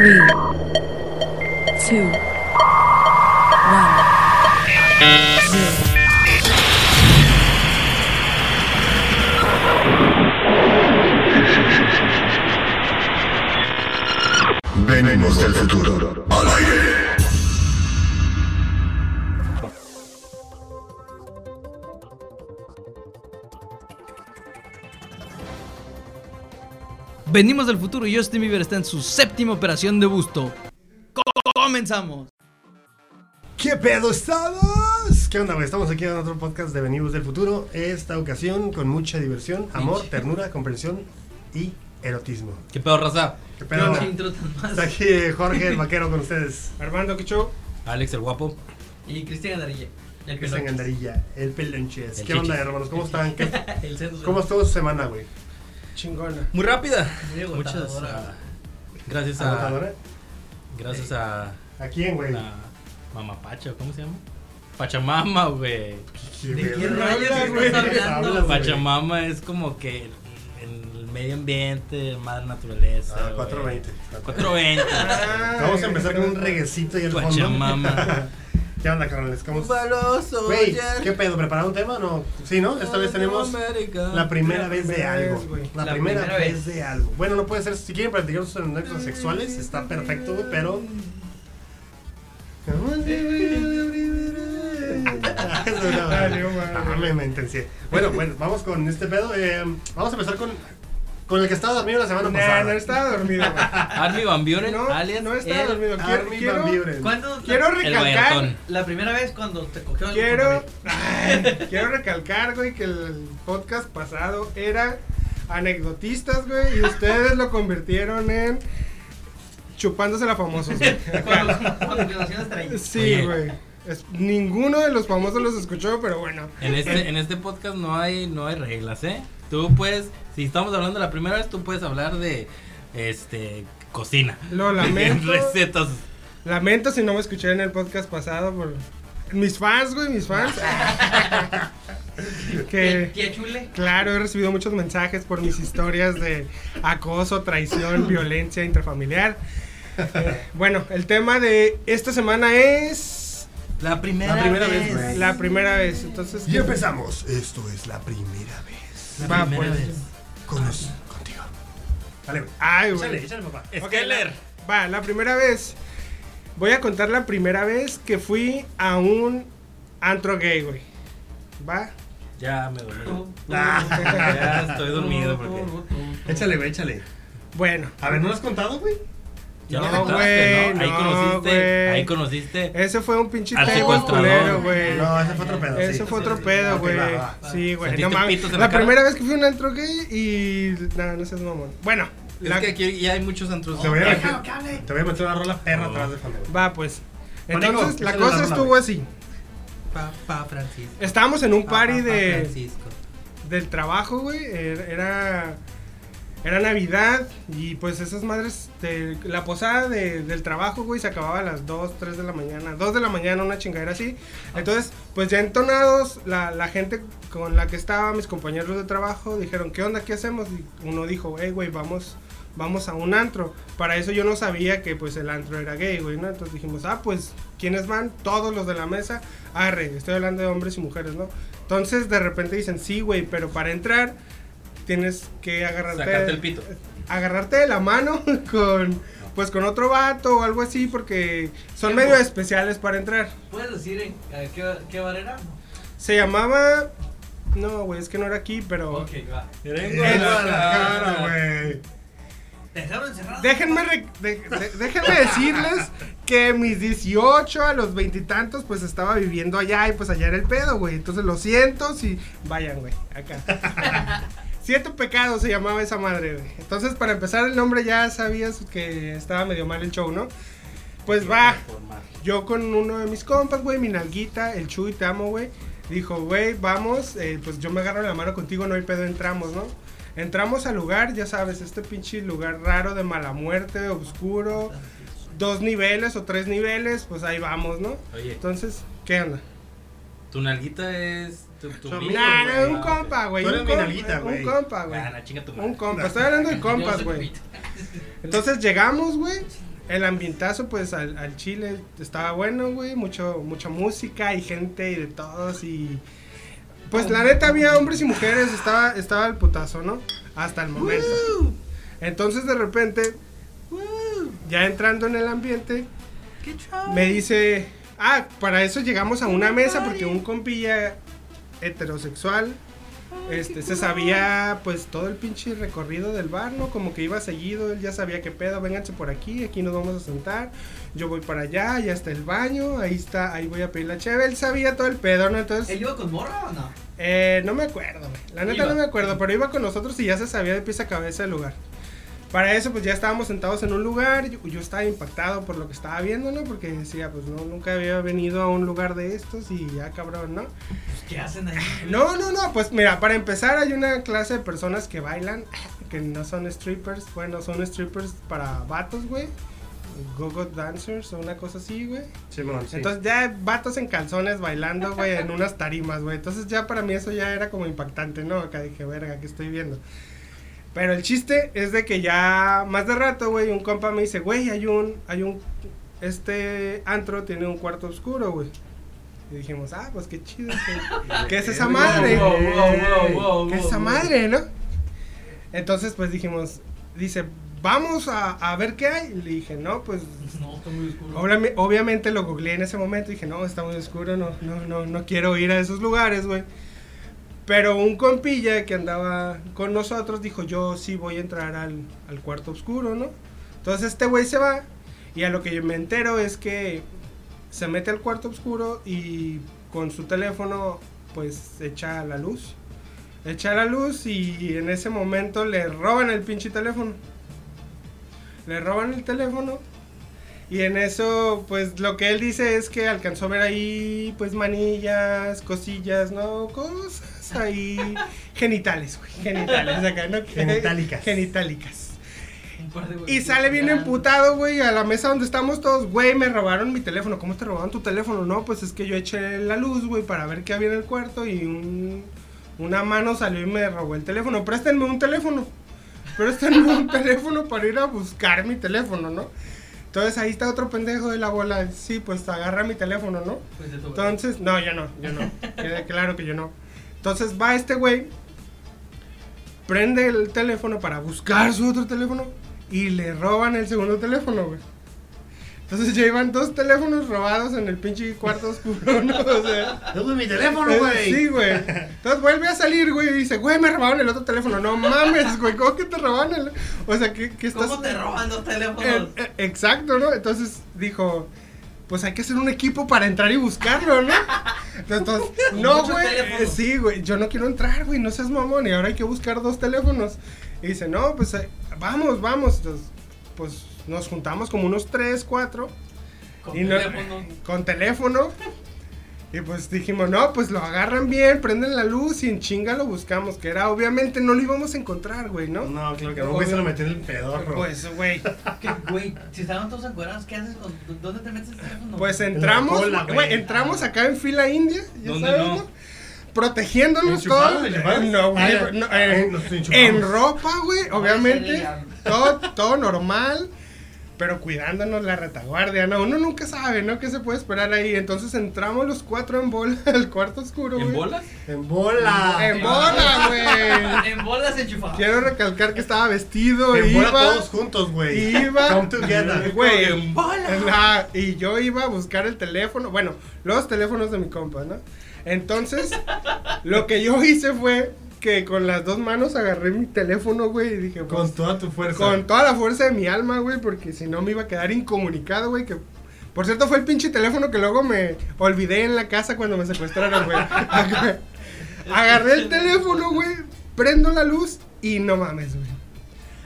Three, two, one. Venimos del futuro. Venimos del futuro y Justin Bieber está en su séptima operación de busto. Co- Comenzamos. ¿Qué pedo estamos? ¿Qué onda, güey? Estamos aquí en otro podcast de Venimos del Futuro. Esta ocasión con mucha diversión, amor, ternura, comprensión y erotismo. ¿Qué pedo, raza? ¿Qué pedo? Qué intro tan más. Está aquí Jorge el vaquero con ustedes. Armando, ¿qué show? Alex el guapo. Y Cristian Andarilla. El Cristian pelón. Gandarilla, el pelonches. El ¿Qué onda, chichis. hermanos? ¿Cómo están? ¿Qué- El centro ¿Cómo estuvo su semana, güey? Chingona. Muy rápida. Muy Muchas. ah, gracias a. ¿Agotadora? Gracias a. ¿A quién, güey? La Mamapacha, ¿cómo se llama? Pachamama, güey. ¿Qué ¿De rayos estás güey. hablando? Pachamama es como que el medio ambiente, madre naturaleza. Ah, güey. 420. 420. Ah, Vamos a empezar con un reguecito y el fondo. Pachamama. ¿Qué onda, carnales? ¿Cómo Baloso, Güey, ¿qué pedo? ¿Preparado un tema? No. Sí, ¿no? Esta vez tenemos la primera vez de algo. La, La primera, primera vez. vez. de algo. Bueno, no puede ser. Si quieren platicar sus anécdotas sexuales, está perfecto, güey, pero. Ah, me, me. Bueno, bueno, vamos con este pedo. eh, vamos a empezar con, con el que estaba dormido la semana Nah, pasada. no estaba dormido, güey. Army Van Buren, No, alias. no estaba el- dormido. Quiero, Armin quiero, Van Buren. ¿Cuándo? quiero El recalcar. La primera vez cuando te cogió Quiero, ay, quiero recalcar, güey, que el podcast pasado era anecdotistas, güey, y ustedes lo convirtieron en chupándose la famosos, güey. Sí, güey. Es- ninguno de los famosos los escuchó, pero bueno. En este, en este podcast no hay, no hay reglas, ¿eh? Tú puedes, si estamos hablando la primera vez, tú puedes hablar de, este, cocina. Lo lamento. Recetas. Lamento si no me escuché en el podcast pasado por mis fans, güey, mis fans. que Tía Chule. claro, he recibido muchos mensajes por mis historias de acoso, traición, violencia intrafamiliar. Eh, bueno, el tema de esta semana es La primera, La primera vez, güey. la primera vez. Entonces, Y empezamos. Esto es la primera vez. La Va, primera pues. vez. Con nos- contigo. Dale, güey. Ay, güey. Échale, échale, papá. Skeller. Va, la primera vez. Voy a contar la primera vez que fui a un antro gay, güey. Va. Ya me dormí. Ah. Ya estoy dormido porque. Échale, güey, échale. Bueno, A ver, ¿no lo has contado, güey? Ya No, güey, ¿no? Ahí no, conociste, güey. ahí conociste. ese fue un pinche culero, güey. No, ese fue otro pedo. Ese sí. fue otro sí, pedo, güey. Sí, güey. ¿Sentiste No mames. La primera vez que fui a un antro gay y. No, no seas mamón. Bueno, Es la- que aquí ya hay muchos antros. Te voy a meter, te voy a meter una rola perra atrás de fondo. va, pues. Entonces, la cosa estuvo así. Papá Francisco. Estábamos en un party de. Francisco. del trabajo, güey. er- Era. Era Navidad y pues esas madres. la posada de- del trabajo, güey, se acababa a las 2, 3 de la mañana. 2 de la mañana, una chingadera así. Entonces, pues ya entonados, la, la gente con la que estaba, mis compañeros de trabajo, dijeron, ¿qué onda? ¿Qué hacemos? Y uno dijo, hey, güey, vamos. Vamos a un antro. Para eso yo no sabía que pues el antro era gay, güey, ¿no? Entonces dijimos, ah, pues, ¿quiénes van? Todos los de la mesa. Arre, estoy hablando de hombres y mujeres, ¿no? Entonces de repente dicen, sí, güey, pero para entrar tienes que agarrarte, Sacarte el pito. agarrarte de la mano con, pues con otro vato o algo así, porque son medio especiales para entrar. ¿Puedes decir en qué, qué bar era? Se llamaba, no, güey, es que no era aquí, pero Ok, va. Vengo Vengo a a la cara, güey. ¿Te dejaron encerrado? déjenme, re- de- de- déjenme decirles que mis 18 a los veintitantos, pues estaba viviendo allá y pues allá era el pedo, güey. Entonces lo siento, si vayan, güey, acá. Siete pecados se llamaba esa madre, güey. Entonces, para empezar el nombre ya sabías que estaba medio mal el show, ¿no? Pues va, yo con uno de mis compas, güey, mi nalguita, el Chuy, te amo, güey. Dijo, güey, vamos, eh, pues yo me agarro la mano contigo, no hay pedo, entramos, ¿no? Entramos al lugar, ya sabes, este pinche lugar raro de mala muerte, oscuro, dos niveles o tres niveles, pues ahí vamos, ¿no? Oye, Entonces, ¿qué onda? tu nalguita es tu, tu amigo, Nah, no, un compa, güey. Tú eres un mi compa, nalguita, güey. Un compa, güey. Ah, la chinga tu madre. Un compa, estoy hablando de compas, güey. Entonces llegamos, güey. El ambientazo, pues al, al chile estaba bueno, güey. Mucho, mucha música y gente y de todos. Y pues la neta había hombres y mujeres. Estaba, estaba el putazo, ¿no? Hasta el momento. Entonces de repente, ya entrando en el ambiente, me dice, ah, para eso llegamos a una mesa porque un compilla heterosexual, este, se sabía pues todo el pinche recorrido del bar, ¿no? Como que iba seguido, él ya sabía qué pedo, vénganse por aquí, aquí nos vamos a sentar, yo voy para allá, ya está el baño, ahí está, ahí voy a pedir la cheve, él sabía todo el pedo, ¿no? Entonces... ¿Él iba con morra o no? Eh, no me acuerdo, güey. La neta Iba. no me acuerdo, pero iba con nosotros y ya se sabía de pieza a cabeza el lugar. Para eso, pues ya estábamos sentados en un lugar. Yo, yo estaba impactado por lo que estaba viendo, ¿no? Porque decía, pues no, nunca había venido a un lugar de estos y ya cabrón, ¿no? Pues, ¿Qué hacen ahí? No, no, no, pues mira, para empezar hay una clase de personas que bailan, que no son strippers, bueno, son strippers para vatos, güey. Go-go dancers o una cosa así, güey. Simón, sí. Entonces ya vatos en calzones bailando, güey, en unas tarimas, güey. Entonces ya para mí eso ya era como impactante, ¿no? Acá dije, verga, ¿qué estoy viendo? Pero el chiste es de que ya más de rato, güey, un compa me dice, güey, hay un, hay un, este antro tiene un cuarto oscuro, güey. Y dijimos, ah, pues qué chido, ¿qué, qué es esa madre? ¿Qué es esa madre, no? Entonces, pues dijimos, dice, vamos a, a ver qué hay. Y le dije, no, pues No, está muy oscuro. Obviame- Obviamente lo googleé en ese momento y dije, no, está muy oscuro, no, no, no, no quiero ir a esos lugares, güey. Pero un compilla que andaba con nosotros dijo, yo sí voy a entrar al, al cuarto oscuro, ¿no? Entonces este güey se va y a lo que yo me entero es que se mete al cuarto oscuro y con su teléfono pues echa la luz. Echa la luz y en ese momento le roban el pinche teléfono. Le roban el teléfono y en eso, pues lo que él dice es que alcanzó a ver ahí, pues manillas, cosillas, ¿no? Cosas ahí. genitales, güey. Genitales, acá, ¿no? Genitálicas. Genitálicas. De Y sale bien emputado, güey, a la mesa donde estamos todos. Güey, me robaron mi teléfono. ¿Cómo te robaron tu teléfono? No, pues es que yo eché la luz, güey, para ver qué había en el cuarto y un, una mano salió y me robó el teléfono. Préstenme un teléfono. Préstenme un teléfono para ir a buscar mi teléfono, ¿no? Entonces ahí está otro pendejo de la bola. Sí, pues agarra mi teléfono, ¿no? Pues de tu Entonces, no, yo no, yo no. Claro que yo no. Entonces va este güey, prende el teléfono para buscar su otro teléfono y le roban el segundo teléfono, güey. Entonces ya iban dos teléfonos robados en el pinche cuarto oscuro, ¿no? O sea, ¡Yo mi teléfono, güey! Sí, güey. Entonces vuelve a salir, güey, y dice, güey, me robaron el otro teléfono. No mames, güey, ¿cómo que te robaron el...? O sea, ¿qué, qué estás...? ¿Cómo te roban dos teléfonos? Eh, eh, exacto, ¿no? Entonces dijo, pues hay que hacer un equipo para entrar y buscarlo, ¿no? Entonces, no, güey. eh, Sí, güey, yo no quiero entrar, güey, no seas mamón. Y ahora hay que buscar dos teléfonos. Y dice, no, pues eh, vamos, vamos. Entonces, pues nos juntamos como unos tres, cuatro. Con y no- teléfono. con teléfono. Y pues dijimos, no, pues lo agarran bien, prenden la luz y en chinga lo buscamos. Que era, obviamente, no lo íbamos a encontrar, güey, ¿no? No, claro que no, güey, se lo metió en el pedorro. Pues, güey. ¿Qué, güey? Si estaban todos encuerados, ¿qué haces? con- ¿Dónde te metes el teléfono? Pues En entramos, cola, güey, güey. entramos acá en fila india, ya ¿Dónde sabes, no? ¿no? Protegiéndonos ¿Enchufados, todos. No, güey, Ah, no, ah, eh, en ropa, güey, obviamente. Todo, todo normal, pero cuidándonos la retaguardia, ¿no? Uno nunca sabe, ¿no? ¿Qué se puede esperar ahí? Entonces entramos los cuatro en bola al cuarto oscuro, güey. ¿En bolas? En bola. En bola, güey. En bolas enchufadas. Quiero recalcar que estaba vestido, En bola iba... todos juntos, güey. Iba. Come together. Güey, En bola. Ajá, y yo iba a buscar el teléfono, bueno, los teléfonos de mi compa, ¿no? Entonces, lo que yo hice fue que con las dos manos agarré mi teléfono, güey, y dije, pues, Con toda tu fuerza. con toda la fuerza de mi alma, güey, porque si no me iba a quedar incomunicado, güey, que... Por cierto, fue el pinche teléfono que luego me olvidé en la casa cuando me secuestraron, güey. Agarré el teléfono, güey, prendo la luz y no mames, güey.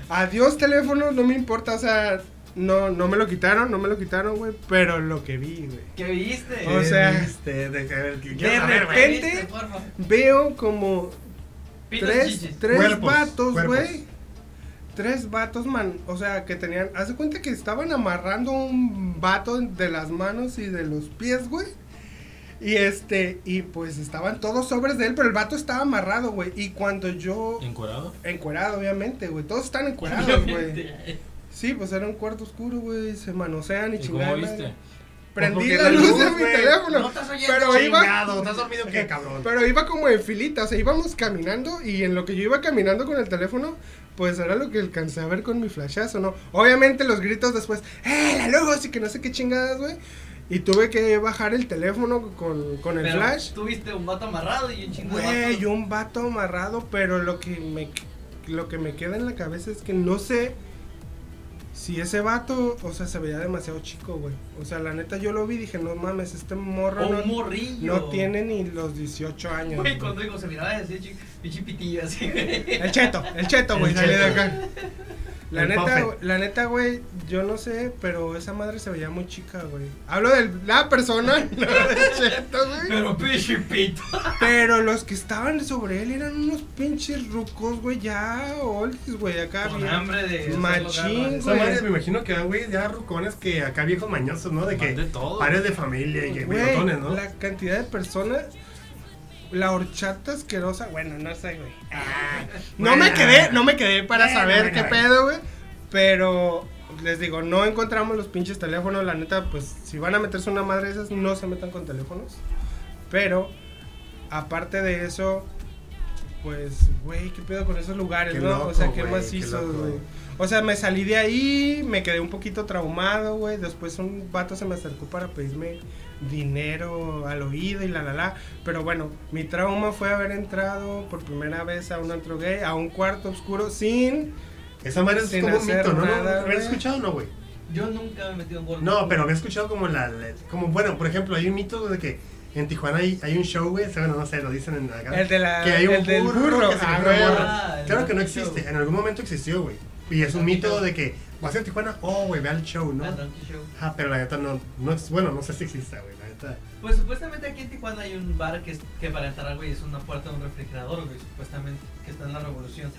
Adiós teléfono, no me importa, o sea, no, no me lo quitaron, no me lo quitaron, güey, pero lo que vi, güey. ¿Qué viste? ¿Qué o sea, viste? De, ver, ¿qué de güey? ¿Qué repente- viste? Veo como tres, tres Cuerpos, vatos, güey. Tres vatos, man. O sea, que tenían. Haz de cuenta que estaban amarrando un vato de las manos y de los pies, güey. Y este, y pues estaban todos sobres de él, pero el vato estaba amarrado, güey. Y cuando yo. ¿Encuerado? Encuerado, obviamente, güey. Todos están encuerados, güey. Sí, pues era un cuarto oscuro, güey. Se manosean y ¿Y cómo chingada. viste? Prendí Porque la la luz luz, de mi teléfono. No estás oyendo, pero iba. Chingado, ¿estás dormido qué, cabrón? Pero iba como en filita, o sea, íbamos caminando y en lo que yo iba caminando con el teléfono, pues era lo que alcancé a ver con mi flashazo, ¿no? Obviamente los gritos después, ¡eh, la luz! Y que no sé qué chingadas, güey. Y tuve que bajar el teléfono con, con el Pero flash. Tuviste un vato amarrado y un chingo de Güey, un vato amarrado, pero lo que me lo que me queda en la cabeza es que no sé si ese vato, o sea, se veía demasiado chico, güey. O sea, la neta yo lo vi y dije, no mames, este morro no, morrillo. no tiene ni los 18 años. Güey, cuando digo se miraba así, pinche pitillo así, güey. El cheto, el cheto, güey, El salí de acá. La neta, Puffet. la neta, güey, yo no sé, pero esa madre se veía muy chica, güey. Hablo de la persona, no del cheto, güey. Pero pinche pito. Pero los que estaban sobre él eran unos pinches rucos, güey, ya oldies, güey, acá Con bien hambre de Machín. Esa madre me imagino que da, güey, ya rucones que acá viejos mañosos, ¿no? De que de todo. de familia y que ¿no? la cantidad de personas la horchata asquerosa, bueno, no sé, güey. Ah, no Bueno. me quedé, no me quedé para Bueno, saber bueno, qué pedo, güey. Pero les digo, no encontramos los pinches teléfonos, la neta, pues si van a meterse una madre esas, no se metan con teléfonos. Pero aparte de eso, pues, güey, qué pedo con esos lugares, Qué ¿no? loco, o sea, qué qué macizos, loco. güey. O sea, me salí de ahí, me quedé un poquito traumado, güey. Después un vato se me acercó para pedirme dinero al oído y la la la. Pero bueno, mi trauma fue haber entrado por primera vez a un antro gay, a un cuarto oscuro, sin. Esa madre es Sin como un mito, ¿no? nada, ¿Habías güey. escuchado o no, güey? Yo nunca me he metido en gordo. No, pero había escuchado como la, la- como bueno, por ejemplo, hay un mito de que en Tijuana hay, hay un show, güey, bueno, no sé, lo dicen en acá. El de la- que hay un el burro, burro. que se Ah. Ah, el Claro que no existe, Show. en algún momento existió, güey. Y es un mito Show. de que vas a Tijuana, oh, güey, ve al show, ¿no? Ah, Show. Ah, pero la neta no, no es, bueno, no sé si exista, güey, Pues supuestamente aquí en Tijuana hay un bar que, es, que para entrar, güey, es una puerta de un refrigerador, güey, supuestamente, que está en la Revolución.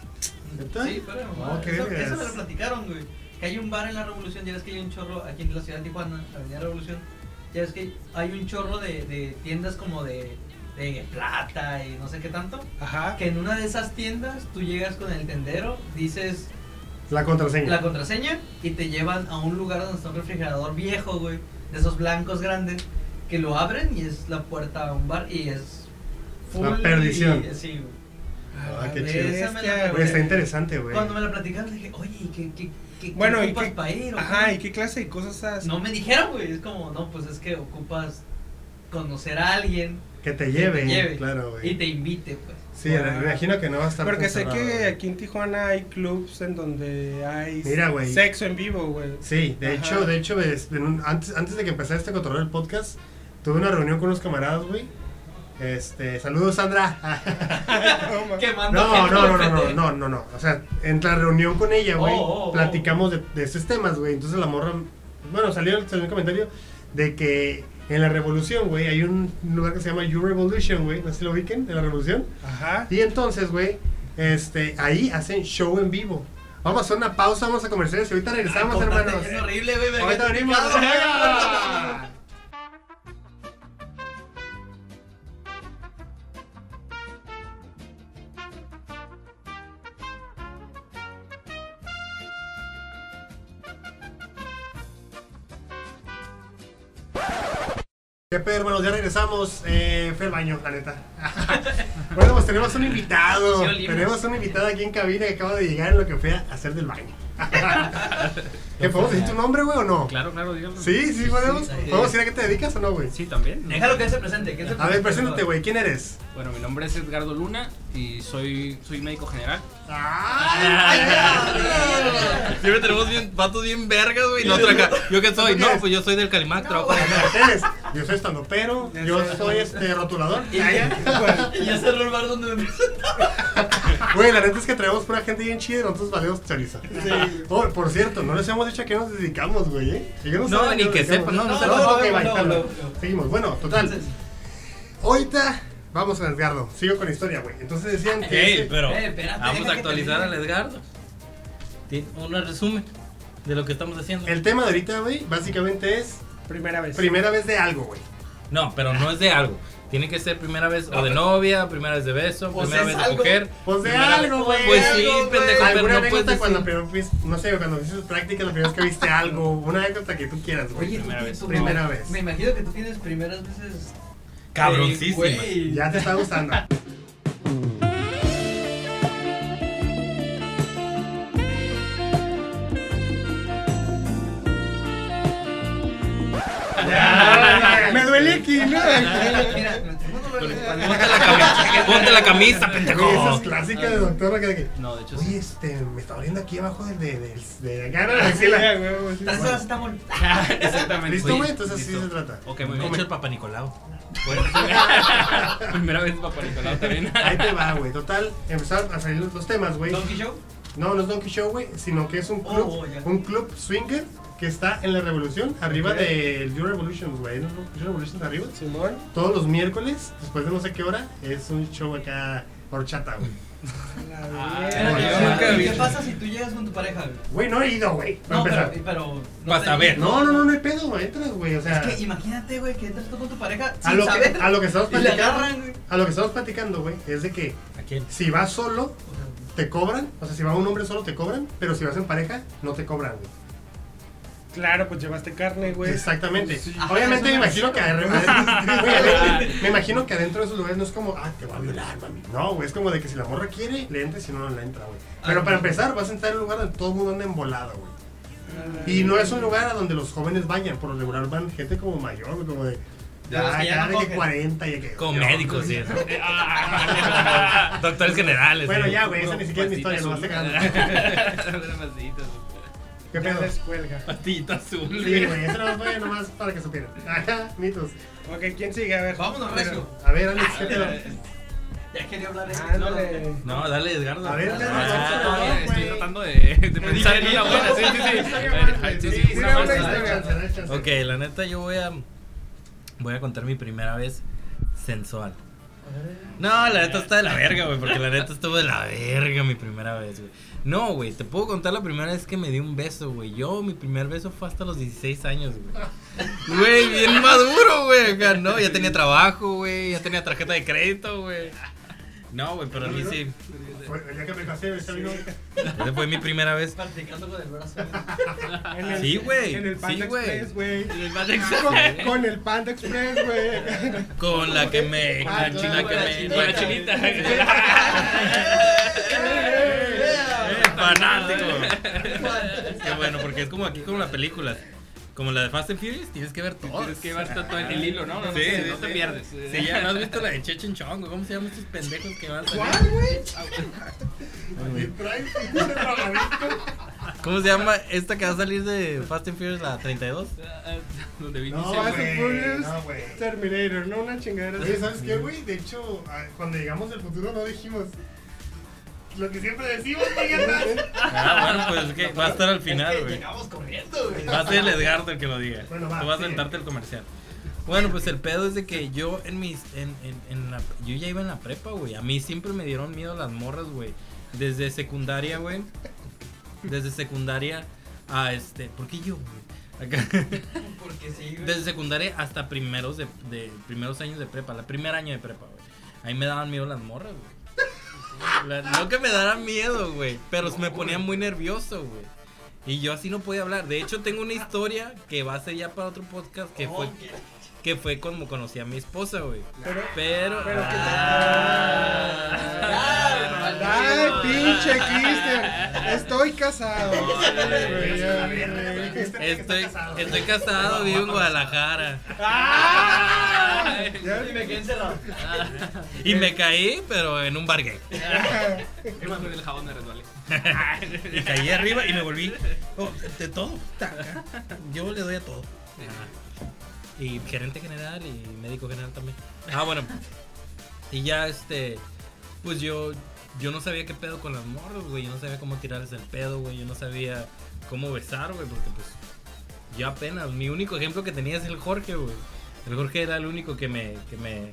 ¿Neta? Sí, pero Oh, qué eso, eso me lo platicaron, güey. Que hay un bar en la Revolución, ya ves que hay un chorro aquí en la ciudad de Tijuana, la Avenida Revolución. Ya ves que hay un chorro de, de tiendas como de, de plata y no sé qué tanto. Ajá. Que en una de esas tiendas tú llegas con el tendero, dices La contraseña. la contraseña y te llevan a un lugar donde está un refrigerador viejo, güey, de esos blancos grandes, que lo abren y es la puerta a un bar y es La perdición. y- sí, güey. Ah, qué chido. Bestia, Güey, está interesante, güey. Cuando me la platicaron dije, oye, ¿y qué, qué, qué, Bueno, qué ¿y ocupas qué, para ir? ajá, qué?" ¿y qué clase de cosas haces? No me dijeron, güey, es como, no, pues es que ocupas conocer a alguien Que te que lleve, te lleve claro, güey. y te invite, pues. Sí, me imagino que no va a estar Porque sé que aquí en Tijuana hay clubs en donde hay Mira, sexo en vivo, güey. Sí, de Ajá. hecho, de hecho, es- en un- antes, antes de que empezara este cotorreo del podcast, tuve una reunión con unos camaradas, güey. Este, saludos Sandra. No, no, no, no, no, no, no, no. O sea, en la reunión con ella, güey, Oh, oh, oh. platicamos de, de esos temas, güey. Entonces la morra, bueno, salió, salió un comentario de que en la revolución, güey, hay un lugar que se llama You Revolution, güey. No sé si lo ubiquen, en la revolución. Ajá. Y entonces, güey, este, ahí hacen show en vivo. Vamos a hacer una pausa, vamos a comerciales y ahorita regresamos, Ay, hermanos. Es horrible, güey. Ahorita venimos. Picado. ¡Venga! ¿Qué pedo, hermanos? Ya regresamos. Eh, fue al baño, la neta. bueno, pues tenemos un invitado. Tenemos un invitado aquí en cabina que acaba de llegar en lo que fue a hacer del baño. ¿Qué podemos decir tu nombre, güey, o no? Claro, claro, dígalo. Sí, sí, podemos. sí. ¿Podemos decir a qué te dedicas o no, güey? Sí, también. Déjalo que él se presente. Que él se A ver, presente, preséntate, güey. ¿Quién eres? Bueno, mi nombre es Edgardo Luna y soy, soy médico general. ¡Ay! Siempre tenemos bien, vatos bien vergas, güey. Acá. ¿Yo qué soy? No, pues yo soy del Calimac, trabajo en ¿Qué eres? Yo soy estandopero, yo soy este rotulador. Y y ya cerró el bar donde me presentaba. Güey, la neta es que traemos pura gente bien chida y nosotros valemos chorizo. Oh, por cierto, no les hemos dicho a qué nos dedicamos, güey, ¿eh? No, saben ni a que sepan, no, no No, no, no, no, no, no. no. Seguimos, bueno, total. Ahorita vamos con Edgardo. Sigo con la historia, güey. Entonces decían que. Ey, ese- pero Eh, espérate, vamos a que actualizar al. Edgardo. Un resumen de lo que estamos haciendo. El tema de ahorita, güey, básicamente es Primera vez. primera vez de algo, güey. No, pero no es de algo. Tiene que ser primera vez o de novia, primera vez de beso, Pues primera vez de algo. coger. Pues de algo, güey. Pues sí, algo, pendejo, pero ¿Alguna no puedes cuando decir. primero fuiste, no sé, cuando hiciste práctica, la primera vez que viste algo, una anécdota que tú quieras, güey. Oye, tú Primera ti- vez. tú- Primera no, vez. Me imagino que tú tienes primeras veces. Cabroncísima. eh, güey. ya te está gustando. Duele aquí, ¿no? Mira, no, no, no, no, Ponte la camisa, camisa, Esa es pendejo. clásica de doctor que de que, No, de hecho Oye, este, me está doliendo aquí abajo del de, de, de, acá, ¿no? Estás en acetamol. Exactamente. ¿Listo, güey? Entonces así se trata. Ok, muy Me bien. echo el Papa Nicolau. Primera vez papá Nicolau también. Ahí te va, güey. Total, empezaron a salir los, temas, güey. Donkey Show. No, no es Donkey Show, güey, sino que es un club, Oh, un club swinger que está en la Revolución, arriba Ok. del You Revolutions, güey. ¿No? You Revolutions arriba. Simón. Todos los miércoles, después de no sé qué hora, es un show acá horchata, güey. Ah, ¿y nunca he ¿Qué pasa si tú llegas con tu pareja? güey? Güey, no he ido, güey. Para No, empezar. pero. pero no Vas te- a ver. No, no, no, no hay pedo, güey. Entras, güey. O sea, Es que imagínate, güey, que entras tú con tu pareja a sin lo, que, saber. a lo que estamos platicando, agarran, güey. a lo que estamos platicando, güey, es de que ¿A quién? si vas solo, te cobran. O sea, si va un hombre solo, te cobran. Pero si vas en pareja, no te cobran, güey. Claro, pues llevaste carne, güey. Exactamente. Sí. Obviamente me imagino que adentro, me imagino que adentro de esos lugares no es como, ah, te va a violar, mami. No, güey, es como de que si la morra quiere, le entra, si no, no le entra, güey. Pero para empezar, vas a entrar en un lugar donde todo el mundo anda embolado, güey. Y no es un lugar a donde los jóvenes vayan, por lo regular van gente como mayor, güey, como de. Ya, que ya de que cogen. 40 y que. Con médicos, sí. Doctores generales. Bueno, ya, güey, esa ni siquiera es mi historia, lo vas sacando. ¿Qué pedo? descuelga. Patita azul. Sí, güey, eso no fue nomás para que supieran. Ajá, mitos. Ok, ¿quién sigue? A ver. Vámonos, recio. A ver, Alex, ¿qué pedo? Ya quería hablar de Ándale. No, dale, Edgardo. A ver, Ah, Edgardo, sí, no, todavía no, estoy tratando de, de pensar en una buena. Sí, sí, sí. Sí, sí. Ok, la neta yo voy a voy a contar mi primera vez sensual. No, la neta está de la verga, güey, porque la neta estuvo de la verga mi primera vez, güey. No, güey, te puedo contar la primera vez que me di un beso, güey. Yo, mi primer beso fue hasta los 16 años, güey. Güey, bien maduro, güey. No, ya tenía trabajo, güey, ya tenía tarjeta de crédito, güey. No, güey, pero a mí sí. Fue- Ya que me pasé, está bien. Esa fue mi primera vez. Practicando con el brazo. En el- Sí, güey, En el Panda sí, güey. Express, güey. El Panda Con, con el Panda Express, güey. Con la que me. Con Ah, la china con que me. Con la chinita. Eh, fanático. Qué bueno, porque es como aquí como la película. Como la de Fast and Furious, tienes que ver todo. Tienes que llevar todo el hilo, ¿no? No, Sí, no, sí, no te sí. pierdes. Sí, ya no has visto la de Chechen Chong, güey? ¿cómo se llaman estos pendejos que van a salir? ¿Cuál, güey? Drogadicto. ¿Cómo se llama esta que va a salir de Fast and Furious, la 32? Donde No, viniste. Fast and Furious. Terminator, no una chingadera. Oye. ¿sabes qué, güey? De hecho, ah, cuando llegamos al futuro no dijimos lo que siempre decimos, atrás. Ah, bueno, pues es que va a estar al final, Es que güey. llegamos corriendo, güey. Va a ser el Edgardo el que lo diga. Bueno, va, Tú vas a sentarte el comercial. Bueno, pues el pedo es de que yo en mis. En, en, en la, yo ya iba en la prepa, güey. A mí siempre me dieron miedo las morras, güey. Desde secundaria, güey. Desde secundaria a este. ¿Por qué yo, güey? Acá. Porque sí, güey. Desde secundaria hasta primeros de, de primeros años de prepa, la primer año de prepa, güey. Ahí me daban miedo las morras, güey. No que me daran miedo, güey, pero me ponía muy nervioso, güey. Y yo así no podía hablar. De hecho, tengo una historia que va a ser ya para otro podcast que fue que fue como conocí a mi esposa, güey. Pero- Pero pero que- Ah. Ay, pinche Cristian. Estoy casado. Estoy, estoy casado, vivo en Guadalajara. Y me quedé encerrado. Y me caí, pero en un bar gay. ¿Qué más con el jabón de resbalé? Y caí arriba y me volví oh, de, todo. Yo le doy a todo. Y gerente general y médico general también. Ah, bueno. Y ya este, pues yo, yo no sabía qué pedo con las morras, güey. Yo no sabía cómo tirarles el pedo, güey. Yo no sabía cómo besar, güey, porque pues yo apenas, mi único ejemplo que tenía es el Jorge, güey. El Jorge era el único que me, que me,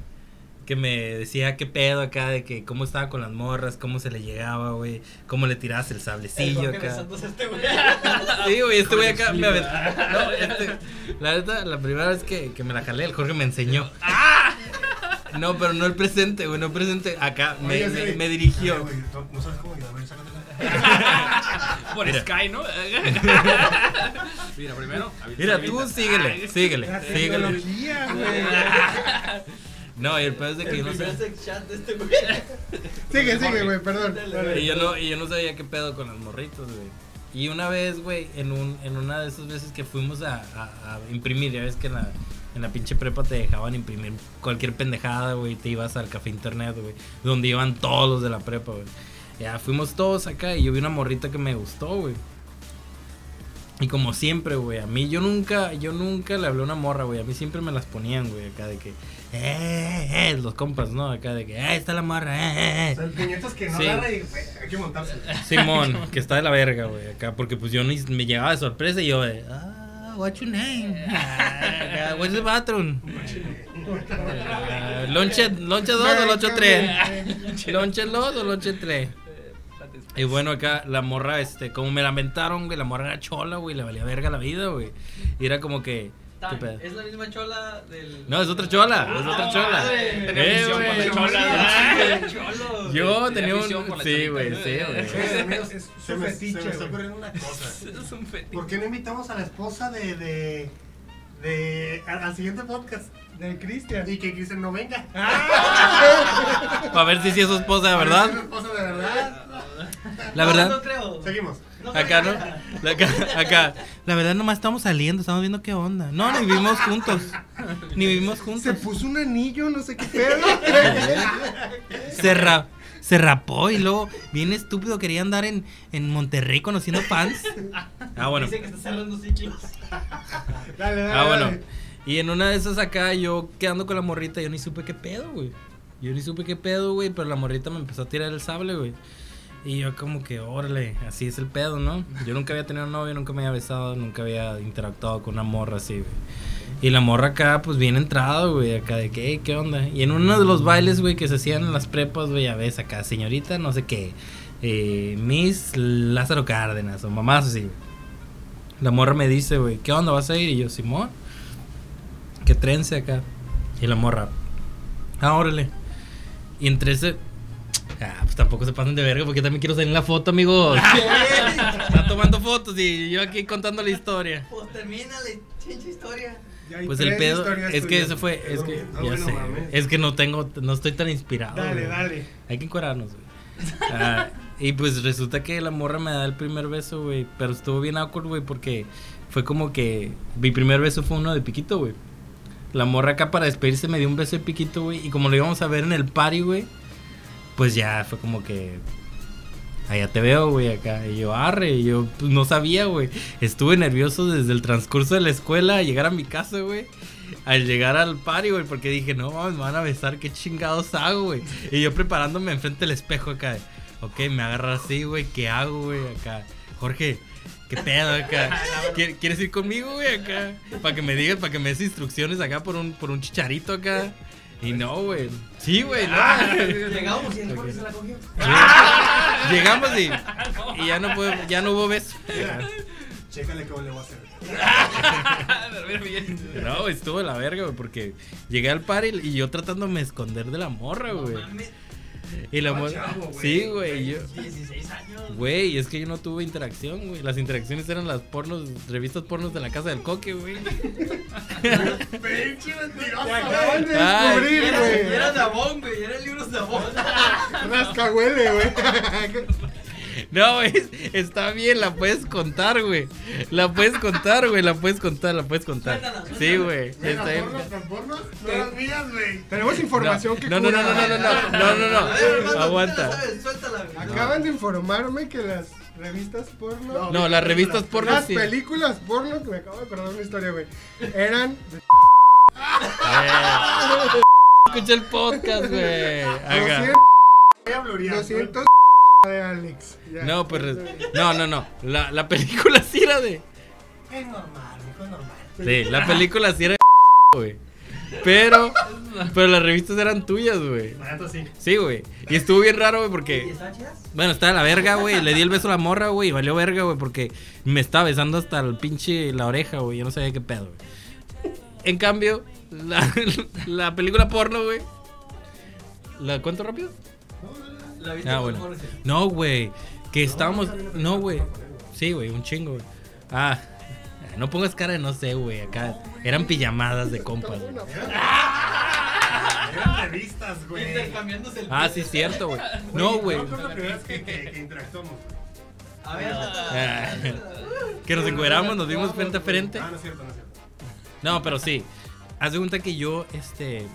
que me decía qué pedo acá, de que cómo estaba con las morras, cómo se le llegaba, güey, cómo le tirabas el sablecillo acá. Sí, güey, este güey acá me aventó. No, este, la neta, la primera vez que, que me la jalé, el Jorge me enseñó. No, pero no el presente, güey, no el presente. Acá me, Oye, me, sí. me dirigió. Ay, güey, no, no sabes cómo. A ver, sácatela. Por Mira. Sky, ¿no? Mira, primero. Mira, tú síguele, síguele, síguele. No, y el pedo es de que yo no sé. sex chat de este güey. Sigue, sigue, güey, perdón. Y yo no, y yo no sabía qué pedo con los morritos, güey. Y una vez, güey, en, un, en una de esas veces que fuimos a, a- a imprimir, ya ves que en la, en la pinche prepa te dejaban imprimir cualquier pendejada, güey, te ibas al café internet, güey, donde iban todos los de la prepa, güey. Ya fuimos todos acá y yo vi una morrita que me gustó, güey. Y como siempre, güey, a mí yo nunca, yo nunca le hablé a una morra, güey, a mí siempre me las ponían, güey, acá de que, eh, eh, los compas, ¿no? Acá de que, eh, está la morra, eh, eh, O eh. sea, el piñetas que no Sí. agarra y güey, hay que montarse. Simón, que está de la verga, güey, acá, porque pues yo ni me llegaba de sorpresa y yo, de, ah, what's your name? Ah, what's the bathroom? Ah, lonche, lonche 2 o lonche 3? Lonche 2 o lonche 3? Y bueno, acá la morra, este, como me lamentaron, güey, la morra era chola, güey, le valía verga la vida, güey. Y era como que, ¿qué pedo? Es la misma chola del. No, es otra chola, es otra chola. Eh, güey. chola. Yo Tenía un... Sí, güey, sí, güey. Es su me, fetiche, se me está ocurriendo una cosa. Es un fetiche. ¿Por qué no invitamos a la esposa de. de. de al, al siguiente podcast? Del Cristian. Y que Cristian no venga. Para ver si sí es su esposa, de Es ¿verdad? una esposa de verdad. La No, verdad. No creo. Seguimos. No Acá. ¿no? La, acá, acá. La verdad, nomás estamos saliendo, estamos viendo qué onda. No, ni vivimos juntos. Ni vivimos Se juntos. puso un anillo, no sé qué pedo. Se, ra- se rapó y luego, bien estúpido, quería andar en, en Monterrey conociendo fans. Ah, bueno. Dice que está cerrando ciclos. Dale, dale. Ah, bueno. dale. Y en una de esas acá, yo quedando con la morrita, yo ni supe qué pedo, güey. Yo ni supe qué pedo, güey, pero la morrita me empezó a tirar el sable, güey. Y yo como que, órale, así es el pedo, ¿no? Yo nunca había tenido novio, nunca me había besado, nunca había interactuado con una morra así, güey. Y la morra acá, pues bien entrada, güey, acá de que, "Ey, ¿qué onda? Y en uno de los bailes, güey, que se hacían en las prepas, güey, a veces acá, señorita, no sé qué, eh, Miss Lázaro Cárdenas o mamás así. La morra me dice, güey, ¿qué onda? ¿Vas a ir? Y yo, Simón, que trence acá. Y la morra, ah, órale. Y entre ese. Ah, pues tampoco se pasen de verga porque también quiero salir en la foto, amigos. Están tomando fotos y yo aquí contando la historia. Pues termina la chincha historia. Ya hay Pues el pedo es que ese fue, es que Ah, ya bueno, sé, mames. es que no tengo, no estoy tan inspirado. Dale, güey. dale. Hay que encuadrarnos, güey. Ah, y pues resulta que la morra me da el primer beso, güey. Pero estuvo bien awkward, güey, porque fue como que mi primer beso fue uno de piquito, güey. La morra acá para despedirse me dio un beso de piquito, güey. Y como lo íbamos a ver en el party, güey, pues ya fue como que. Allá te veo, güey, acá. Y yo, arre. Y yo, pues no sabía, güey. Estuve nervioso desde el transcurso de la escuela a llegar a mi casa, güey. Al llegar al party, güey, porque dije, no mames, me van a besar, qué chingados hago, güey. Y yo preparándome enfrente del espejo acá. Ok, me agarra así, güey, ¿qué hago, güey? Acá. Jorge, ¿qué pedo acá? ¿Qui- ¿Quieres ir conmigo, güey, acá? Para que me digas, para que me des instrucciones acá por un, por un chicharito acá. Y no, güey. Sí, güey, no. Llegamos y el Jorge se la cogió. Llegamos y, y ya no pude- ya no hubo beso. Chécale cómo le voy a hacer. Dormir bien. No, estuvo de la verga, güey, porque llegué al party y yo tratándome de esconder de la morra, güey. Y la güey. Sí, güey, yo. 16 años. Güey, es que yo no tuve interacción, güey. Las interacciones eran las pornos, revistas pornos de la casa del coque, güey. Pinche mentiroso. Acaban de descubrir, Era, güey. era de Avon, güey. Eran libros de Avon. Rascahuele, güey. No, güey, está bien, la puedes contar, güey. La puedes contar, güey, la puedes contar, la puedes contar. Suéltala, Sí, güey. Está bien. no las mías, güey. Tenemos información que No, no, no, no, no, no, no, no, no, A ver, hermano, no. la Aguanta. sabes, Suéltala. Acaban de informarme que las revistas porno. No, las revistas porno Las sí. películas porno, que me acabo de acordar una historia, güey. Eran. Eh, Escucha el podcast, güey. Acá. 200, Voy a blurear. 200 de Alex. Ya. No, pues. No, no, no. La, la película sí era de. Es normal, es normal. Sí, la película sí era de. güey. Pero, pero las revistas eran tuyas, güey. Sí. Sí, güey. Y estuvo bien raro, güey, ¿Y porque. chidas? Bueno, estaba la verga, güey. Le di el beso a la morra, güey. Y valió verga, güey, porque me estaba besando hasta el pinche la oreja, güey. Yo no sabía qué pedo, güey. En cambio, la, la película porno, güey. ¿La cuento rápido? ¿La viste Ah, bueno. No, güey. Que estábamos. No, güey. Sí, güey, un chingo, güey. Ah, no pongas cara de no sé, güey. Acá eran pijamadas de compas, güey. Eran revistas, güey. Intercambiándose el Ah, sí, cierto, güey. No, güey. No, fue la primera vez que, que, que interactuamos. A ver, Ah, Que nos encueramos, nos vimos frente a frente. Ah, no es cierto, no es cierto. No, pero sí. Haz de cuenta que yo, este.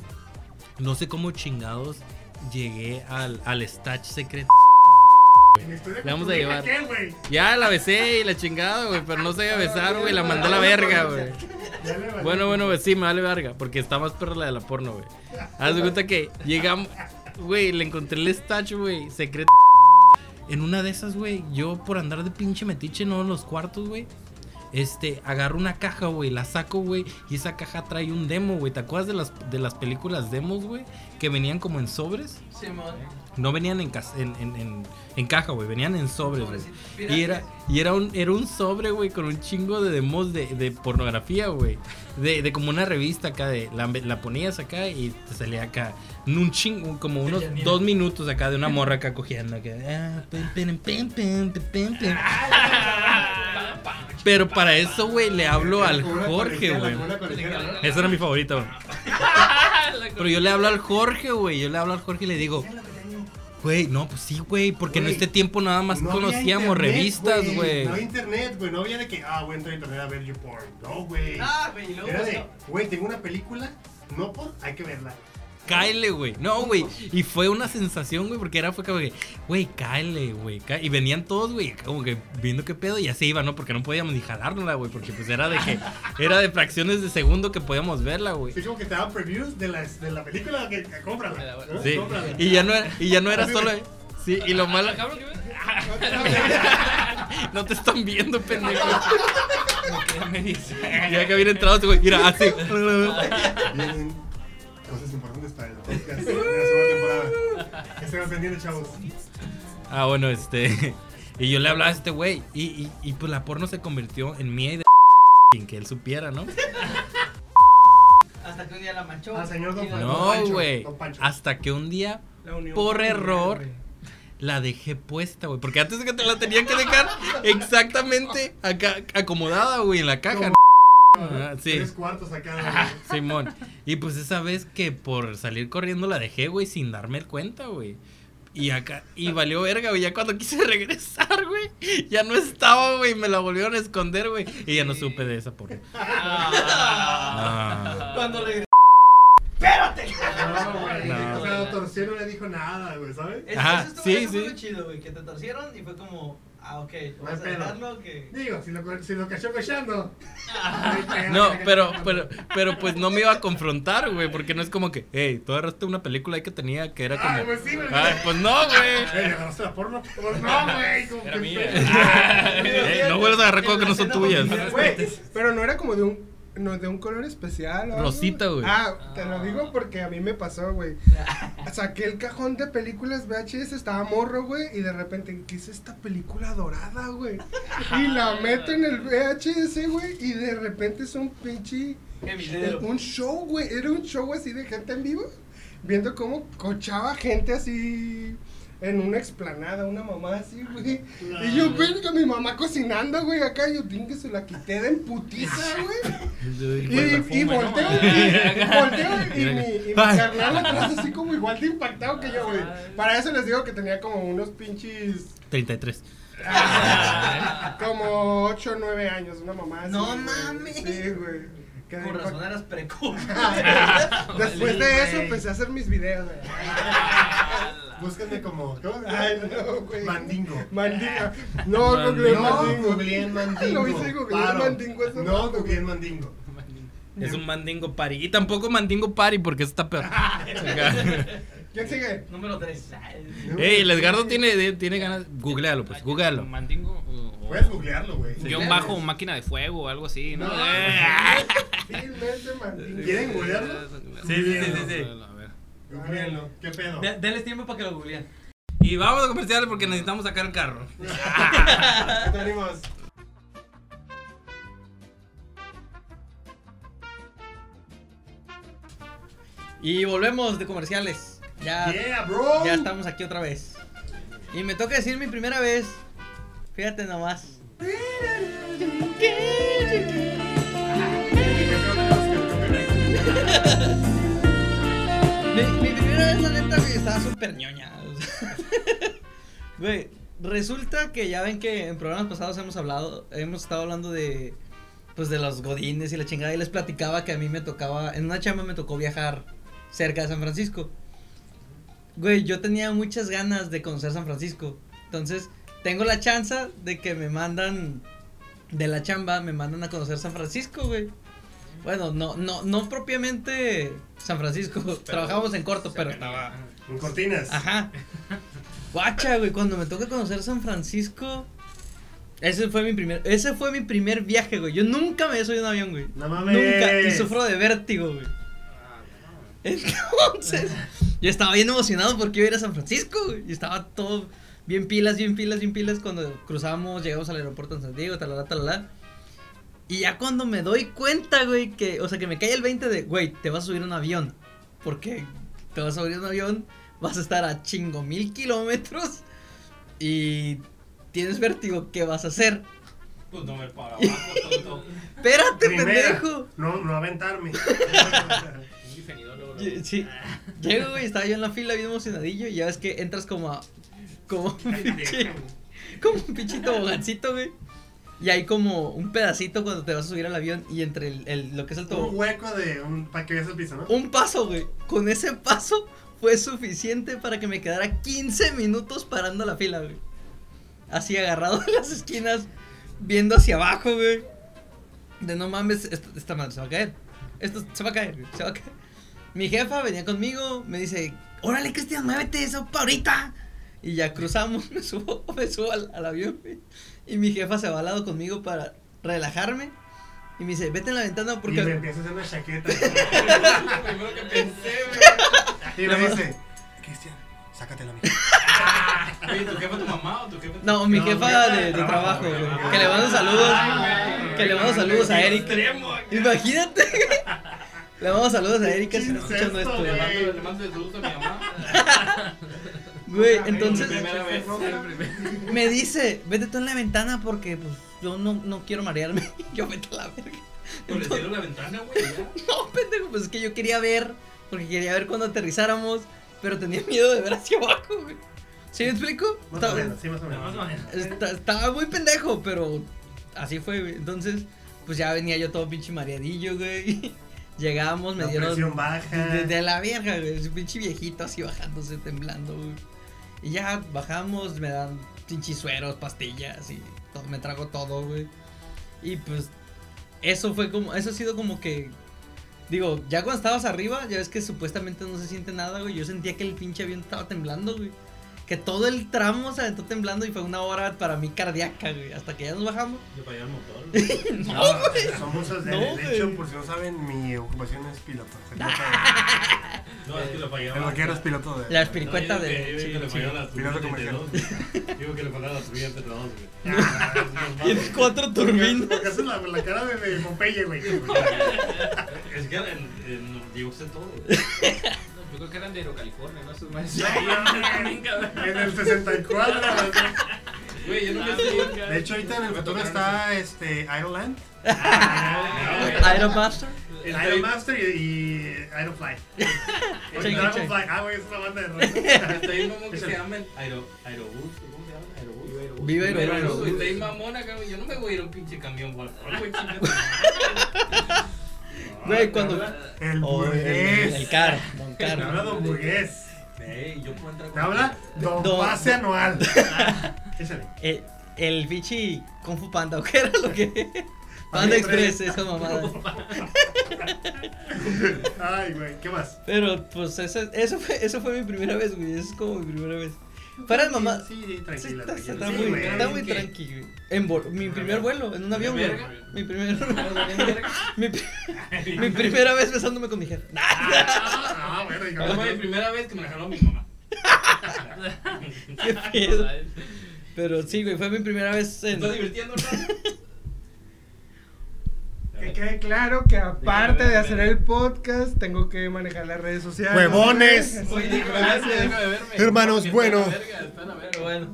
No sé cómo chingados llegué al, al Stage Secret. Mi historia Le vamos a llevar. Ya la besé y la chingada, güey. Pero no sabía besar, güey. La mandó a la verga, güey. Bueno, bueno, sí, me vale verga. Porque está más perra la de la porno, güey. Haz de cuenta que llegamos. Güey, le encontré el Stage, güey. Secreto. En una de esas, güey, yo por andar de pinche metiche, no en los cuartos, güey. Este, agarro una caja, güey, la saco, güey, y esa caja trae un demo, güey. ¿Te acuerdas de las, de las películas demos, güey? Que venían como en sobres. Simón. No venían en, en, en, caja, güey, venían en sobres, güey. Y era, y era un, era un sobre, güey, con un chingo de demos de, de pornografía, güey. De, de como una revista acá, de la, la ponías acá y te salía acá. Un chingo, como unos dos minutos acá de una morra acá cogiendo. acá, ah, pim, pim, pim, Pero para eso, güey, le hablo al Jorge, güey. Esa era mi favorita, güey. Pero yo le hablo al Jorge, güey. Yo le hablo al Jorge y le digo, güey, no, pues sí, güey. Porque en este tiempo nada más No conocíamos internet, revistas, No güey. había internet, güey. No había de que, ah, voy a entrar a internet a ver YouPorn. No, güey. Ah, güey, y luego Era de, güey, tengo una película. No por, hay que verla. Cáele, güey. No, güey. Y fue una sensación, güey, porque era fue como que, güey, cáele, güey. Y venían todos, güey, como que viendo qué pedo y ya se iban, ¿no? Porque no podíamos ni jalárnosla, güey. Porque pues era de que, era de fracciones de segundo que podíamos verla, güey. Sí, como que te daban previews de la, de la película que, que cómprala. ¿no? Sí. Cómprala. Y ya no era, y ya no era solo. Sí, y lo malo. Cabrón. No te están viendo, pendejo. Ya que habían entrado, güey. Mira, así. Vienen cosas importantes para el podcast de la segunda temporada. Estén pendientes, chavos. Ah, bueno, este. Y yo le hablaba a este güey. Y, y, y pues la porno se convirtió en mía y de sin que él supiera, ¿no? Hasta que un día la manchó. Ah, señor Don No, güey. Hasta que un día, por error, la dejé puesta, güey. Porque antes de que te la tenían que dejar exactamente acá, acomodada, güey, en la caja. Ah, sí. Tres cuartos acá. güey. Simón. Y pues esa vez que por salir corriendo la dejé, güey, sin darme cuenta, güey. Y acá, y valió verga, güey. Ya cuando quise regresar, güey, ya no estaba, güey. Me la volvieron a esconder, güey. Y ya no supe de esa porra. Ah. Cuando regresó. No, güey. No. O sea, la torció no le dijo nada, güey, ¿sabes? Eso, Ajá, eso estuvo, sí, eso sí. lo chido, güey. Que te torcieron y fue como, ah, ok, No vamos a pedo. dejarlo. Que... Digo, si lo, si lo cachó cochando. No, pero, pero, pero pues no me iba a confrontar, güey. Porque no es como que, hey, tú agarraste una película ahí que tenía que era como. Ay, pues sí, güey. Ay, pues no, güey. Ey, ¿agarraste la porno? Pues no, güey. como Era que- mía. No vuelvas a agarrar cosas que no son tuyas. Güey, pero no era como de un no, de un color especial. o? Rosita, güey. Ah, te lo digo porque a mí me pasó, güey. Saqué el cajón de películas VHS, estaba morro, güey, y de repente, ¿qué es esta película dorada, güey? Y la meto en el VHS, güey, y de repente es un pinche Qué video. un show, güey, era un show así de gente en vivo, viendo cómo cochaba gente así en una explanada, una mamá así, güey. Y yo, verga, mi mamá cocinando, güey, acá, yo, que se la quité de emputiza, güey. Y, y volteo, y, volteo y mi, y mi carnal atrás así como igual de impactado que yo, güey. Para eso les digo que tenía como unos pinches... 33. Como 8 o 9 años, una mamá así. No mames. Sí, güey. Con razón impactado. eras precoz. Después de eso empecé a hacer mis videos, güey. Búsquenme como. ¿cómo? Ay, no, güey. Mandingo. Mandinga. No, googleé No, mandingo. googleen mandingo. Lo hice mandingo hace No, googleen mandingo. Es un mandingo party. Y tampoco mandingo party porque eso está peor. ¿Quién sigue? Número 3. Ey, el Edgardo tiene, tiene ganas. Googlealo, pues, googlealo. Mandingo. Puedes googlearlo, güey. Guión bajo, máquina de fuego o algo así, ¿no? No. Eh. Mandingo. ¿Quieren googlearlo? Sí, sí, sí, sí. Googleenlo. ¿Qué pedo? De- Denles tiempo para que lo googleen. Y vamos a comerciales porque necesitamos sacar el carro. ¿Qué tenemos? Y volvemos de comerciales. Ya, Yeah, bro. ya estamos aquí otra vez. Y me toca decir mi primera vez. Fíjate nomás. Mi, primera vez, la neta, estaba súper ñoña. Güey, resulta que ya ven que en programas pasados hemos hablado, hemos estado hablando de, pues, de los godines y la chingada. Y les platicaba que a mí me tocaba, en una chamba me tocó viajar cerca de San Francisco. Güey, yo tenía muchas ganas de conocer San Francisco. Entonces, tengo la chance de que me mandan de la chamba, me mandan a conocer San Francisco, güey. Bueno, no, no, no propiamente San Francisco. Trabajamos en corto, pero estaba. En cortinas. Ajá. Guacha, güey, cuando me toca conocer San Francisco. Ese fue mi primer, ese fue mi primer viaje, güey. Yo nunca me había subido a un avión, güey. No mames. Nunca. Y sufro de vértigo, güey. Entonces, yo estaba bien emocionado porque iba a ir a San Francisco, güey. Y estaba todo bien pilas, bien pilas, bien pilas. Cuando cruzamos, llegamos al aeropuerto en San Diego, talala, talala. Y ya cuando me doy cuenta, güey, que, o sea, que me cae el 20 de, güey, te vas a subir a un avión. Porque te vas a subir a un avión, vas a estar a chingo mil kilómetros y tienes vértigo, ¿qué vas a hacer? Pues no me para abajo, tonto. Espérate, Primera. pendejo. No, no aventarme. Sí, llego, güey, estaba yo en la fila bien emocionadillo y ya ves que entras como a, como un pinche, como un pinche tobogancito, güey. Y hay como un pedacito cuando te vas a subir al avión y entre el, el- lo que es el un tobogán. hueco de un para que veas el piso, ¿no? Un paso, güey. Con ese paso fue suficiente para que me quedara 15 minutos parando la fila, güey. Así agarrado en las esquinas, viendo hacia abajo, güey. De no mames, esta, esta madre se va a caer. Esto se va a caer, güey, se va a caer. Mi jefa venía conmigo, me dice, órale, Cristian, muévete eso para ahorita. Y ya cruzamos, me subo, me subo al, al avión, güey. Y mi jefa se va al lado conmigo para relajarme. Y me dice, vete en la ventana porque... Y me empieza a hacer una chaqueta. Lo primero que pensé, güey. y me dice, Cristian, sácatela, mija. Oye, ¿tu jefa tu mamá o tu jefa tu No, mi No, jefa de, de trabajo, trabajo, güey. güey. Que le mando saludos. Que le mando saludos a. Extremo, acá. Imagínate. Le mando saludos a Erika si Pinche escuchando esto, Le mando, le mando el saludo a mi mamá. Güey, entonces me dice, vete tú en la ventana porque pues yo no, no quiero marearme. Yo vete a la verga. Por Entonces- decirlo la ventana, güey. no, pendejo, pues es que yo quería ver, porque quería ver cuando aterrizáramos, pero tenía miedo de ver hacia abajo, güey. ¿Sí me explico? Más Estaba- o menos, sí, más o menos. Está- estaba muy pendejo, pero así fue, güey. Entonces, pues ya venía yo todo pinche mareadillo, güey. Llegamos, me La dieron. presión baja. De, de la verga, güey. Ese pinche viejito así bajándose, temblando, güey. Y ya bajamos, me dan pinches sueros, pastillas y todo, me trago todo, güey. Y pues, eso fue como. Eso ha sido como que. Digo, ya cuando estabas arriba, ya ves que supuestamente no se siente nada, güey. Yo sentía que el pinche avión estaba temblando, güey. Que todo el tramo se aventó temblando y fue una hora para mí cardíaca, güey. Hasta que ya nos bajamos. Le falló el motor. No, güey. Somos de, No, de güey. hecho, por si no saben, mi ocupación es piloto. No, es que le falló. de- El vaquero es piloto de. La espiricueta No, yo de. digo que- sí, digo que le sí. falló la Piloto comercial. 32, Digo que le falló la turbina entre dos, güey. Tienes cuatro turbinas. Porque haces la, la cara de, de Popeye, güey. Es que en, en, llegó usted todo. Yo creo que eran de Aerocalifornia, ¿no? Esos maes. En el 64. Güey, yo nunca sé. De hecho, ahorita en el futuro está este, Aeroland, Aeromaster. el Aeromaster y, y Aerofly. O Cheque, Dragonfly. Ah, güey, es una banda de rock. Está bien mamón que se llaman aero, aerobús. ¿Cómo se llama? Aerobús. Viva Viva Aerobús. Aerobús. Está bien mamona, cabrón. Yo no me voy a ir a un pinche camión por güey. Güey, cuando. El Oh, el, burgués. el car, Don Te habla Car. Don Burgués. Te habla Don, Pase Anual. Échale. El, el bichi Kung Fu Panda, ¿o qué era lo que? Panda Express, esa mamada. Ay, güey, ¿qué más? Pero pues esa, eso, fue, eso fue mi primera vez, güey. Eso es como mi primera vez. Para el mamá. Sí, Sí, tranquila, está, tranquila. está Sí, muy, está muy ¿Qué? tranqui, güey. En mi primer vuelo, en un avión, güey. Mi primer. mi, mi primera vez besándome con mi jefe. Ah, bueno, y Esa fue mi primera vez que me jaló mi mamá. Qué pedo. Pero sí, güey, fue mi primera vez en. ¿Estás divirtiendo, no? Que quede claro que aparte de hacer el podcast, tengo que manejar las redes sociales. ¡Huevones! Oye, verme. Hermanos, bueno. bueno.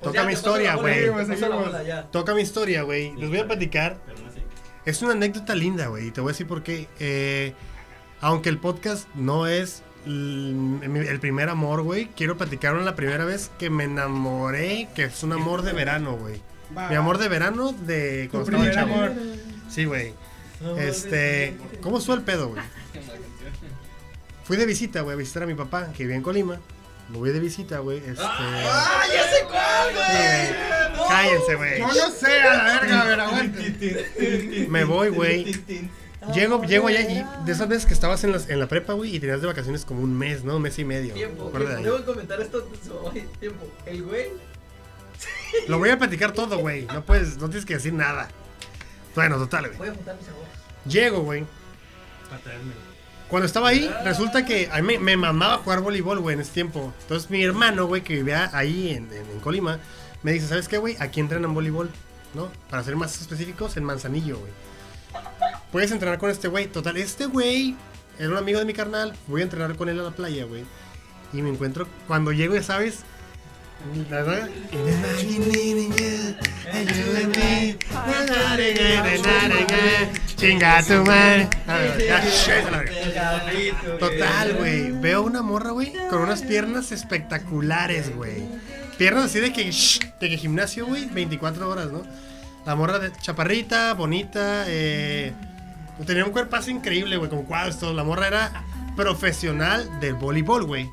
Toca mi la historia, güey. te paso la bola, ya. Toca mi historia, güey. Les voy a platicar. Es una anécdota linda, güey. y Te voy a decir por qué. Eh, aunque el podcast no es el primer amor, güey, quiero platicar la primera vez que me enamoré, que es un amor de verano, güey. Mi amor de verano de Tu primer chavo. amor. Sí, güey. Este, ¿cómo estuvo el pedo, güey? Fui de visita, güey, a visitar a mi papá, que vivía en Colima. Me voy de visita, güey. Este. ¡Ah, ya sé cuál, Sí, güey! güey. Cállense, güey. Yo no sé, a la verga, a ver, aguante. Me voy, güey. Llego, llego allá y de esas veces que estabas en, las- en la prepa, güey, y tenías de vacaciones como un mes, ¿no? Un mes y medio. Tiempo. Debo comentar esto. Oye, tiempo. El güey. Lo voy a platicar todo, güey. No puedes, no tienes que decir nada. Bueno, total, güey. Voy a juntar mis ahorros. Llego, güey. Cuando estaba ahí, resulta que a mí me, me mamaba jugar voleibol, güey, en ese tiempo. Entonces mi hermano, güey, que vivía ahí en, en- en Colima, me dice, ¿sabes qué, güey? Aquí entrenan voleibol, ¿no? Para ser más específicos, en Manzanillo, güey. Puedes entrenar con este güey. Total, este güey era un amigo de mi carnal. Voy a entrenar con él a la playa, güey. Y me encuentro, cuando llego, ya sabes... Total, güey. Veo una morra, güey, con unas piernas espectaculares, güey. Piernas así de que, de que gimnasio, güey, 24 horas, ¿no? La morra de chaparrita, bonita, eh, tenía un cuerpazo increíble, güey, con cuadros, todo. La morra era profesional del voleibol, güey.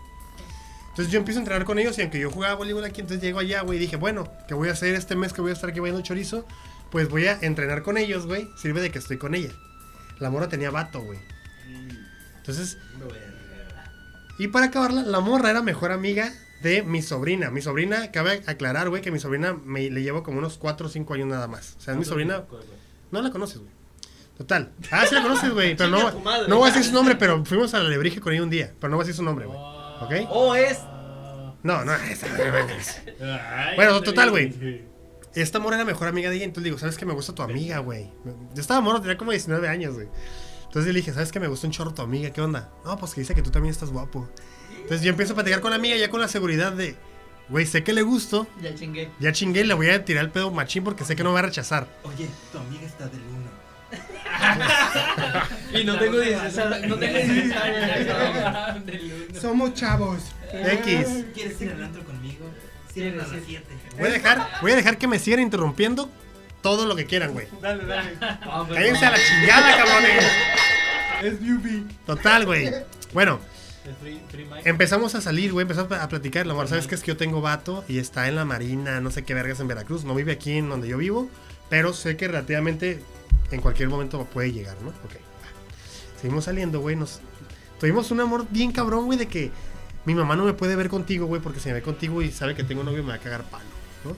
Entonces yo empiezo a entrenar con ellos y aunque yo jugaba voleibol aquí, entonces llego allá, güey, y dije, bueno, ¿qué voy a hacer este mes que voy a estar aquí bailando chorizo? Pues voy a entrenar con ellos, güey. Sirve de que estoy con ella. La morra tenía vato, güey. Entonces, y para acabarla, la morra era mejor amiga de mi sobrina. Mi sobrina, cabe aclarar, güey, que mi sobrina me, le llevo como unos 4 o 5 años nada más. O sea, es mi sobrina. No la conoces, güey. Total. Ah, sí la conoces, güey. Pero no, no voy a decir su nombre, pero fuimos a la lebrige con ella un día. Pero no voy a decir su nombre, güey. ¿Ok? Oh, es. No, no, esa. Bueno, total, güey. Esta morra era mejor amiga de ella, entonces le digo, ¿sabes que me gusta tu amiga, güey? Yo estaba morro, tenía como 19 años, güey. Entonces le dije, ¿sabes que me gusta un chorro tu amiga? ¿Qué onda? No, pues que dice que tú también estás guapo. Entonces yo empiezo a platicar con la amiga ya con la seguridad de, güey, sé que le gusto, Ya chingué. ya chingué, le voy a tirar el pedo machín porque sé que no me va a rechazar. Oye, tu amiga está del uno. Y no tengo 16 años. No tengo 16 años. Somos chavos. X. ¿Quieres ir al antro conmigo? Cierran a las 7. Voy a dejar, voy a dejar que me sigan interrumpiendo todo lo que quieran, güey. Dale, dale. Pues, Cállense a la chingada, cabrones. Es. Total, güey. Bueno. Empezamos a salir, güey, empezamos a platicar. La amor, ¿sabes qué? Es que yo tengo vato y está en la marina, no sé qué vergas en Veracruz. No vive aquí en donde yo vivo, pero sé que relativamente en cualquier momento puede llegar, ¿no? Ok. Seguimos saliendo, güey. Nos... Tuvimos un amor bien cabrón, güey, de que mi mamá no me puede ver contigo, güey, porque si me ve contigo y sabe que tengo novio me va a cagar palo, ¿no?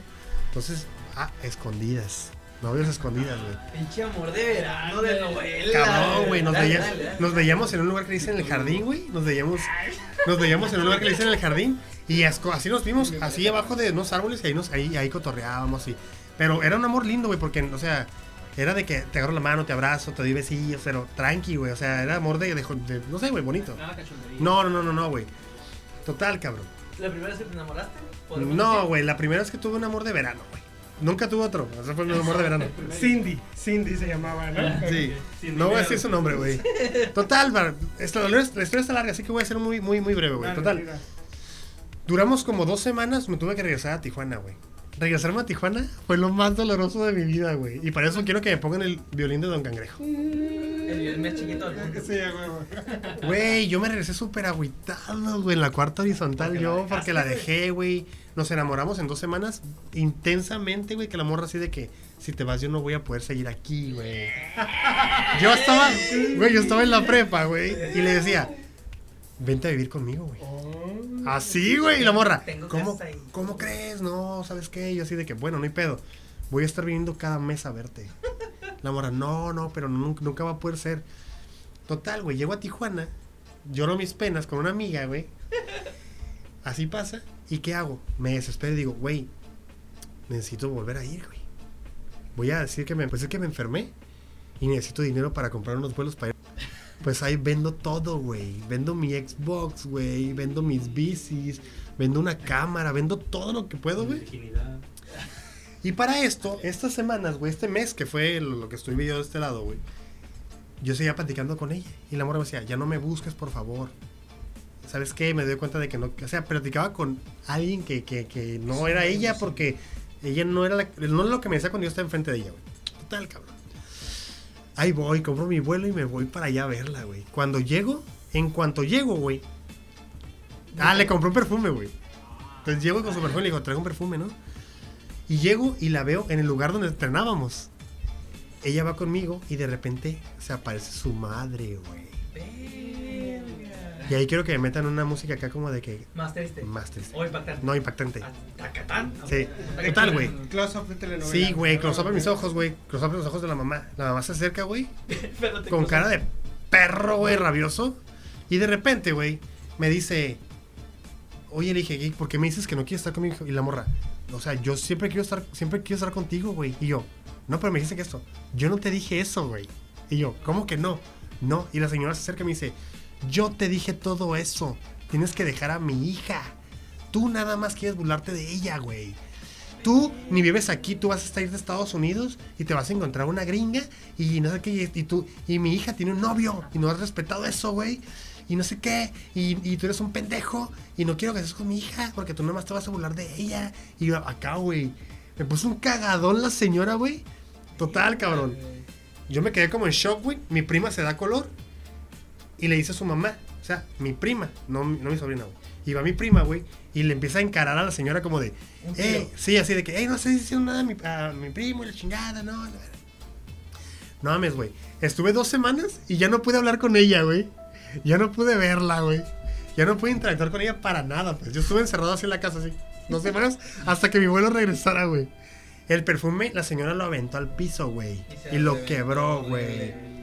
Entonces, ah, escondidas. Novios escondidas, güey. Pinche amor de verano de novela. Cabrón, güey, nos, veía- nos veíamos en un lugar que le dicen el jardín, güey. Nos veíamos, nos veíamos en un lugar que le dicen el jardín. Y así nos vimos, así abajo de unos árboles y ahí, nos, ahí, ahí cotorreábamos. Y, pero era un amor lindo, güey, porque, o sea, era de que te agarro la mano, te abrazo, te doy besillos, pero tranqui, güey. O sea, era amor de, de- de- no sé, güey, bonito. No, no, no, no, no, güey. Total, cabrón. ¿La primera vez que te enamoraste? ¿Podemos No, güey, la primera vez que tuve un amor de verano, güey. Nunca tuve otro. Ese fue mi amor de verano. Cindy. Cindy se llamaba, ¿no? Sí, no voy a decir su nombre, güey. Total, va, esto- la historia está larga, así que voy a ser muy, muy, muy breve, güey. Total. Duramos como dos semanas, me tuve que regresar a Tijuana, güey. Regresarme a Tijuana fue lo más doloroso de mi vida, güey. Y para eso quiero que me pongan el violín de Don Cangrejo. El video más chiquito del mundo. Sí, güey. Güey, yo me regresé súper agüitado, güey, en la cuarta horizontal yo, porque la dejé, güey. Nos enamoramos en dos semanas intensamente, güey, que la morra así de que si te vas yo no voy a poder seguir aquí, güey. Yo estaba, güey, yo estaba en la prepa, güey, y le decía, vente a vivir conmigo, güey. Así, güey, y la morra, Tengo ¿cómo. ¿cómo crees? No, ¿sabes qué? Yo así de que, bueno, no hay pedo. Voy a estar viniendo cada mes a verte. La morra, no, no, pero nunca, nunca va a poder ser. Total, güey, llego a Tijuana, lloro mis penas con una amiga, güey. Así pasa. ¿Y qué hago? Me desespero y digo, güey, necesito volver a ir, güey. Voy a decir que me, pues es que me enfermé y necesito dinero para comprar unos vuelos para ir. Pues ahí vendo todo, güey. Vendo mi Xbox, güey. Vendo mis bicis. Vendo una cámara. Vendo todo lo que puedo, güey. Y para esto, estas semanas, güey, este mes que fue lo, lo que estuve yo de este lado, güey, yo seguía platicando con ella. Y la morra me decía, ya no me busques, por favor. ¿Sabes qué? Me doy cuenta de que no, o sea, platicaba con alguien que, que, que no era ella porque ella no era, la- no era lo que me decía cuando yo estaba enfrente de ella, güey. Total, cabrón. Ahí voy, compro mi vuelo y me voy para allá a verla, güey. Cuando llego, en cuanto llego, güey. Ah, le compré un perfume, güey. Entonces llego con su perfume y le digo, traigo un perfume, ¿no? Y llego y la veo en el lugar donde entrenábamos. Ella va conmigo y de repente se aparece su madre, güey. Y ahí quiero que me metan una música acá como de que Más triste. más triste. O impactante. No, impactante. Ah, Tacatán. Sí. Total, güey. Close-up de telenovela. Sí, güey, close up en mis ojos, güey. Close up en los ojos de la mamá. La mamá se acerca, güey. Con cara de perro, güey, rabioso. Y de repente, güey, me dice, oye, le dije, "Gay, ¿por qué me dices que no quieres estar conmigo? Y la morra, o sea, yo siempre quiero estar, siempre quiero estar contigo, güey. Y yo, no, pero me dijiste que esto. Yo no te dije eso, güey. Y yo, ¿cómo que no? No. Y la señora se acerca y me dice, yo te dije todo eso. Tienes que dejar a mi hija. Tú nada más quieres burlarte de ella, güey. Tú ni vives aquí, tú vas a estar de Estados Unidos y te vas a encontrar una gringa y no sé qué, y, tú, y mi hija tiene un novio y no has respetado eso, güey. Y no sé qué, y, y tú eres un pendejo y no quiero que estés con mi hija porque tú nada más te vas a burlar de ella. Y yo, acá, güey, me puso un cagadón la señora, güey. Total, cabrón. Yo me quedé como en shock, güey. Mi prima se da color y le dice a su mamá, o sea, mi prima, no, no mi sobrina, güey. Y va mi prima, güey, y le empieza a encarar a la señora como de, eh, sí, así de que, eh, no estoy diciendo nada a mi, a mi primo la chingada, no. verga". No mames, güey. Estuve dos semanas y ya no pude hablar con ella, güey. Ya no pude verla, güey. Ya no pude interactuar con ella para nada, pues. Yo estuve encerrado así en la casa, así. Dos semanas hasta que mi vuelo regresara, güey. El perfume, la señora lo aventó al piso, güey. Y Y lo quebró, güey.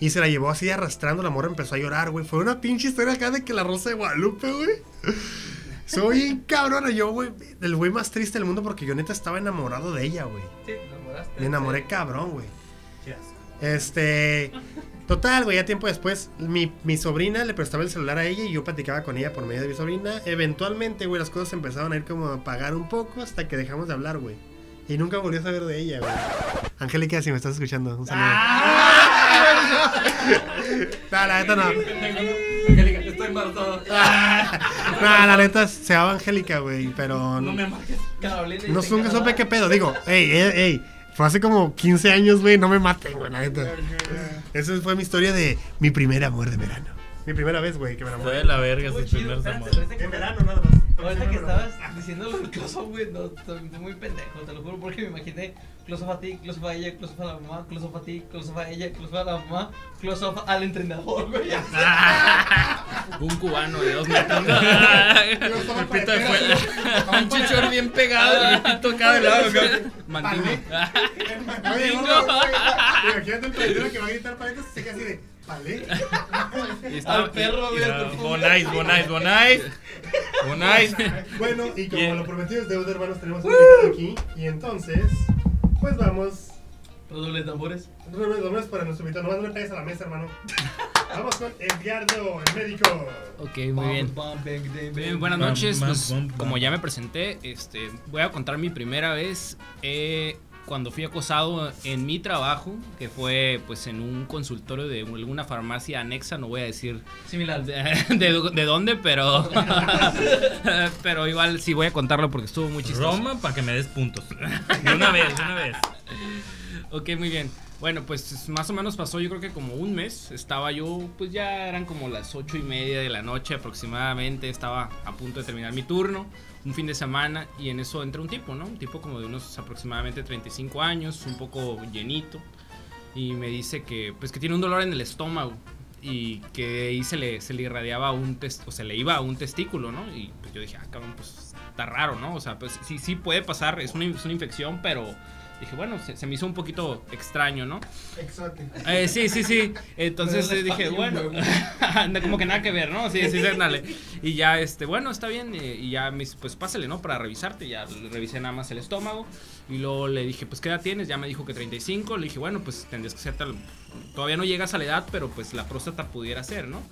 Y se la llevó así arrastrando, la morra empezó a llorar, güey. Fue una pinche historia acá de que la rosa de Guadalupe, güey. Soy cabrona, yo, güey. El güey más triste del mundo porque yo neta estaba enamorado de ella, güey. Sí, te enamoraste. Me enamoré cabrón, güey. Este. Total, güey, ya tiempo después, mi, mi sobrina le prestaba el celular a ella y yo platicaba con ella por medio de mi sobrina. Eventualmente, güey, las cosas empezaron a ir como a apagar un poco hasta que dejamos de hablar, güey. Y nunca volví a saber de ella, güey. Angélica, si me estás escuchando, un saludo. no, la neta no. Angélica, estoy embarazada. No, la neta se llama Angélica, güey, pero No me marques. No nunca encaraba. supe qué pedo. Digo, ey, ey, ey. Fue hace como 15 años, güey, no me maten, güey, la neta. Esa fue mi historia de mi primer amor de verano. Mi primera vez, güey, que me Fue enamoré. de la verga sus primeros amores. que- En verano, nada más. Ahorita que estabas diciendo lo del up, güey, no, estoy muy pendejo, te lo juro, porque me imaginé close a ti, close a ella, close a la mamá, close a ti, close a ella, close a la mamá, close al entrenador, güey. Un cubano de dos metros. El pito de fuera. Un chichor bien pegado el pito acá de lado. Mandingo. Imagínate el que va a gritar paletas y se queda así de, ¿vale? Y estaba- Al perro, güey. Bonais, bonais, bonais. Bonais. Bueno, y como Bien. lo prometido es deuda, hermanos, tenemos un aquí. Y entonces, pues vamos. Redoble de tambores. Redobles nombres para nuestro invitado. Nomás no le pegues a la mesa, hermano. Vamos con Edgardo, el médico. Ok, muy bien. Bien, buenas noches. Pues, como ya me presenté, este, voy a contar mi primera vez. Eh, cuando fui acosado en mi trabajo, que fue pues en un consultorio de alguna farmacia anexa, no voy a decir Similar. de, de- de dónde, pero pero igual sí voy a contarlo porque estuvo muy chistoso. Roma para que me des puntos. De una vez, de una vez. Ok, muy bien. Bueno, pues más o menos pasó yo creo que como un mes. Estaba yo, pues ya eran como las ocho y media de la noche aproximadamente. Estaba a punto de terminar mi turno, un fin de semana, y en eso entra un tipo, ¿no? Un tipo como de unos aproximadamente 35 años, un poco llenito. Y me dice que, pues que tiene un dolor en el estómago. Y que ahí se le, se le irradiaba un test, o se le iba un testículo, ¿no? Y pues yo dije, ah, cabrón, pues está raro, ¿no? O sea, pues sí, sí puede pasar, es una, es una infección, pero dije, bueno, se, se me hizo un poquito extraño, ¿no? Exótico. Eh, sí, sí, sí. Entonces eh, dije, bueno, como que nada que ver, ¿no? Sí, sí, sí, dale. Y ya, este, bueno, está bien. eh, Y ya, me dice, pues pásale, ¿no? Para revisarte. Ya revisé nada más el estómago. Y luego le dije, pues, ¿qué edad tienes? Ya me dijo que 35. Le dije, bueno, pues tendrías que ser tal. Todavía no llegas a la edad, pero pues la próstata pudiera ser, ¿no?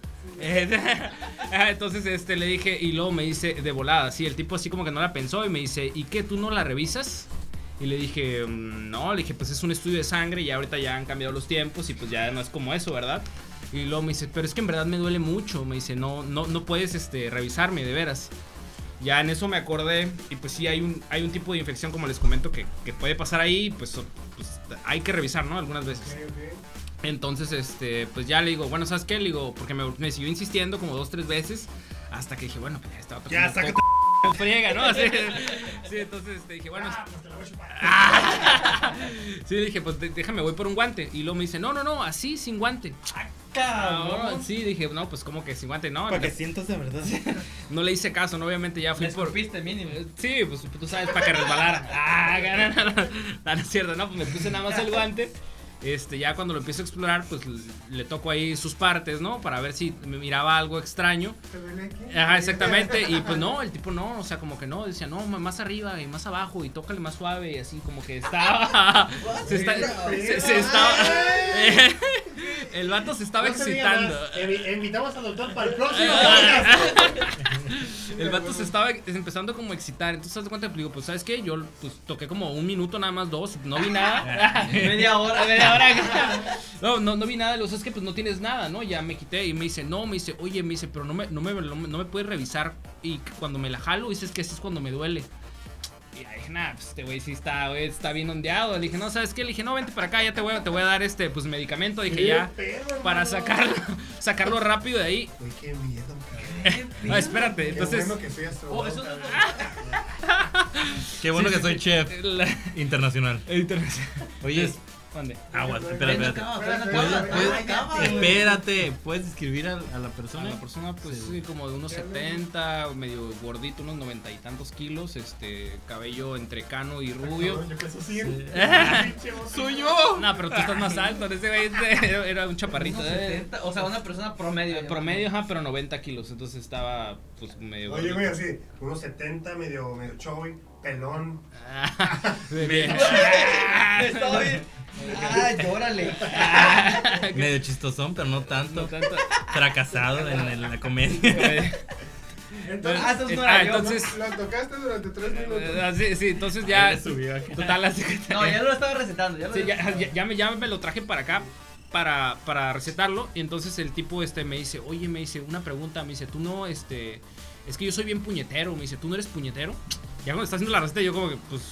Entonces, este, le dije, y luego me dice, de volada, sí, el tipo así como que no la pensó y me dice, ¿y qué? ¿Tú no la revisas? Y le dije, "Mm, no, le dije, pues es un estudio de sangre y ahorita ya han cambiado los tiempos y pues ya no es como eso, ¿verdad? Y luego me dice, pero es que en verdad me duele mucho. Me dice, no, no, no puedes este, revisarme, de veras. Ya en eso me acordé y pues sí hay un, hay un tipo de infección, como les comento, que, que puede pasar ahí, pues, pues hay que revisar, ¿no? Algunas veces. Entonces, este, pues ya le digo, bueno, ¿sabes qué? Le digo, porque me, me siguió insistiendo como dos, tres veces, hasta que dije, bueno, pues ya estaba Ya. friega, ¿no? Sí, sí, entonces este, dije, bueno. sí, le dije, pues déjame, voy por un guante. Y luego me dice, no, no, no, así, sin guante. Cabrón. No, sí, dije, no, pues como que sin guante, no. Para que sientas de verdad. no le hice caso, no, obviamente ya fui Le por. escupiste mínimo. Sí, pues tú sabes, para que resbalara. Ah, no, no, no, no, no es cierto, no, pues me puse nada más el guante. Este, ya cuando lo empiezo a explorar, pues le, toco ahí sus partes, ¿no? Para ver si me miraba algo extraño. Ajá, exactamente. Y pues no, el tipo no, o sea, como que no, decía, no, más arriba y más abajo y tócale más suave y así como que estaba. se, está- se- se estaba. el vato se estaba No excitando. Invitamos al doctor para el próximo. El vato se estaba empezando como a excitar. Entonces, haz de cuenta, digo, pues, ¿sabes qué? Yo pues, toqué como un minuto, nada más dos, no vi nada. Media hora. Media hora. No, no, no vi nada. Lo es que pues no tienes nada, ¿no? Ya me quité y me dice, no, me dice, oye, me dice, pero no me, no me, no me, no me puedes revisar. Y cuando me la jalo, dices que ese es cuando me duele. Y ya dije, nah, pues este güey sí está, güey, está bien ondeado. Le dije, no, ¿sabes qué? Le dije, no, vente para acá, ya te voy, a- te voy a dar este, pues, medicamento. Dije, ya, para sacarlo, sacarlo rápido de ahí. Uy, qué miedo, No, espérate, Qué entonces... bueno que soy astronauta. Oh, eso es- Qué bueno Sí, que sí, soy sí. chef La- internacional. Oye, mande. Aguas, espera, espérate. acá, ven acá, ¿Puedes- ven puedes- acá, güey. Espérate, ¿puedes describir a, a la A persona? la persona, pues, Sí. como de unos 70, medio gordito, unos 90 y tantos kilos, este, cabello entre cano y rubio. Yo sí. ¡Soy yo! No, pero tú estás más alto, ese güey era un chaparrito. Eh. 70, O sea, una persona promedio. Promedio, ajá, pero 90 kilos, entonces estaba, pues, medio Oye, güey, así, unos 70, medio, medio choy, pelón. Bien. Ah, llórale. Medio chistosón, pero no tanto. No tanto. Fracasado en, en la comedia. Entonces, Ah, eso no Ah, yo. entonces, lo tocaste durante tres minutos. ah, sí, sí, entonces ya, subió total, así que- No, ya lo estaba recetando. Ya lo Sí, ya, ya, ya me, ya me lo traje para acá para, para recetarlo. Y entonces el tipo este me dice, oye, me dice, una pregunta, me dice, tú no, este, es que yo soy bien puñetero. Me dice, ¿tú no eres puñetero? Ya cuando está haciendo la receta, yo como que, pues,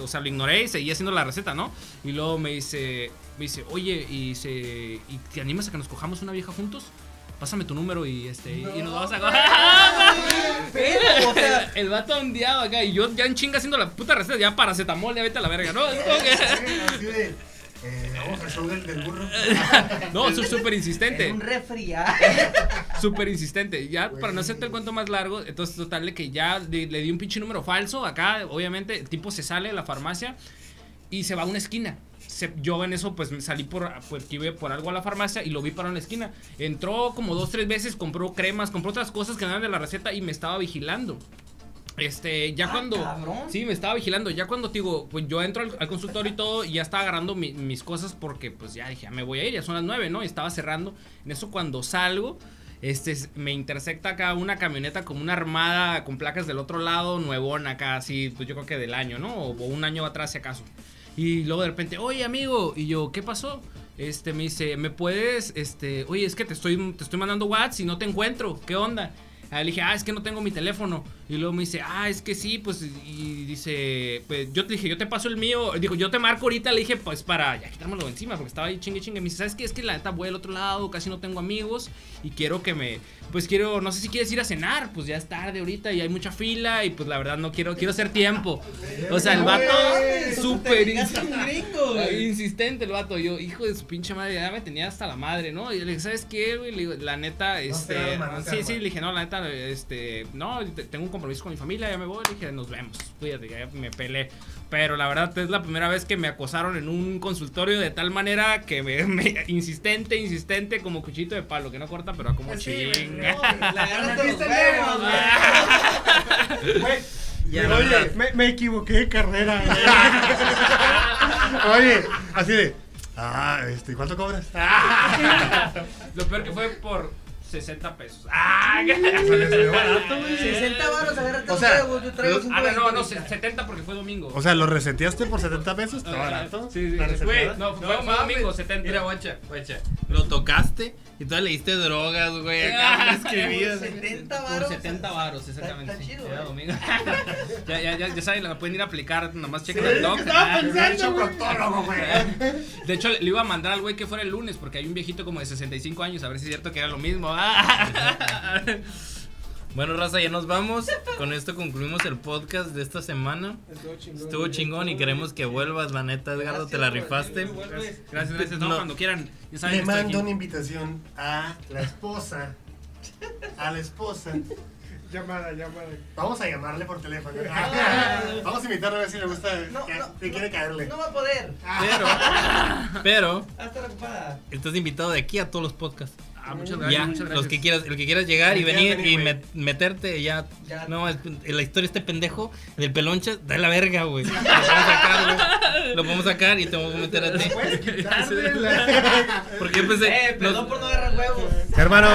o sea, lo ignoré y seguí haciendo la receta, ¿no? Y luego me dice, me dice, oye, y se, ¿y te animas a que nos cojamos una vieja juntos? Pásame tu número y este, y- y nos vamos a Pero, o sea, el vato ondeado acá y yo ya en chinga haciendo la puta receta, ya paracetamol, ya vete a la verga, ¿no? Es como que- eh, vamos al show del, del burro. No, soy súper insistente. en un resfriado. Súper insistente. Ya, para no hacerte el cuento más largo, entonces total de que ya le, le di un pinche número falso. Acá, obviamente, el tipo se sale de la farmacia y se va a una esquina. Se- yo en eso, pues me salí por, pues, que iba por algo a la farmacia y lo vi para una esquina. Entró como dos, tres veces, compró cremas, compró otras cosas que no eran de la receta y me estaba vigilando. Este, ya Ah, cuando. cabrón. Sí, me estaba vigilando. Ya cuando digo, pues yo entro al, al consultorio y todo, y ya estaba agarrando mi- mis cosas porque, pues ya dije, ya me voy a ir, ya son las nueve, ¿no? Y estaba cerrando. En eso, cuando salgo, este, me intersecta acá una camioneta como una armada con placas del otro lado, nuevona acá, así, pues yo creo que del año, ¿no? O, o un año atrás, si acaso. Y luego de repente, oye amigo, y yo, ¿qué pasó? Este me dice, ¿me puedes? Este, oye, es que te estoy, te estoy mandando WhatsApp y no te encuentro, ¿qué onda? Ah, le dije, ah, es que no tengo mi teléfono. Y luego me dice, ah, es que sí, pues, y dice, pues yo te dije, yo te paso el mío. Digo, yo te marco ahorita, le dije, pues para ya quitármelo de encima, porque estaba ahí chingue chingue. Me dice, ¿sabes qué? Es que la neta voy al otro lado, casi no tengo amigos y quiero que me, pues quiero, no sé si quieres ir a cenar, pues ya es tarde ahorita y hay mucha fila y pues la verdad no quiero, quiero hacer tiempo. O sea, el vato súper güey. insistente el vato. Yo, hijo de su pinche madre, ya me tenía hasta la madre, ¿no? Y le dije, ¿sabes qué, güey? Le digo, la neta, este. no sí, sí, le dije, no, la neta, este. No, te- tengo un compromiso con mi familia, ya me voy. Le dije, nos vemos. Cuídate, ya me pelé. Pero la verdad es la primera vez que me acosaron en un consultorio de tal manera que me, me- insistente, insistente, como cuchito de palo, que no corta, pero a como chinga. La los está huevos, el güey. Oye, me, me equivoqué de carrera. Oye, así de. Ah, este, ¿cuánto cobras? Lo peor que fue por 60 pesos. ¡Ah! Sale- salió barato, güey. 60 varos, agárrate O sea, yo traigo Ah, no, no, no, 120 70 porque fue domingo. O sea, ¿lo reseteaste por 70 pesos? Está barato. Sí, sí. Güey, no, fue, fue domingo, 70. Mira, guacha, guacha. Lo tocaste y todavía le diste drogas, güey. Acá escribías. 70 Por varos. 70 varos, Está- exactamente. está chido, Era domingo. ya, ya, ya, ya saben, la pueden ir a aplicar, nomás chequen el doc. estaba Ah, proctólogo, güey. De hecho, le iba a mandar al güey que fuera el lunes, porque hay un viejito como de 65 años, a ver si es cierto que era lo mismo. Ah. Bueno, Raza, ya nos vamos. Con esto concluimos el podcast de esta semana. Estuvo chingón. Estuvo chingón y queremos que vuelvas, la neta, Edgardo, te la rifaste. Gracias, gracias. No, No. cuando quieran. Ya saben Le mando aquí. una invitación a la esposa. A la esposa. Llamada, llamada. Vamos a llamarle por teléfono. Ah. Vamos a invitarle a ver si le gusta. No, que- no, que quiere caerle. No va a poder. Pero, pero, Hasta la ocupada. estás invitado de aquí a todos los podcasts. Ah, muchas gracias. Ya, muchas gracias. los que quieras, el que quieras llegar y venir y met- meterte, ya. Ya. No, es- la historia este pendejo del peloncha, da la verga, güey. Lo podemos sacar, güey. Lo podemos sacar y te vamos a meter a ti. Porque yo pensé. Eh, perdón nos- por no agarrar huevos. Hermano,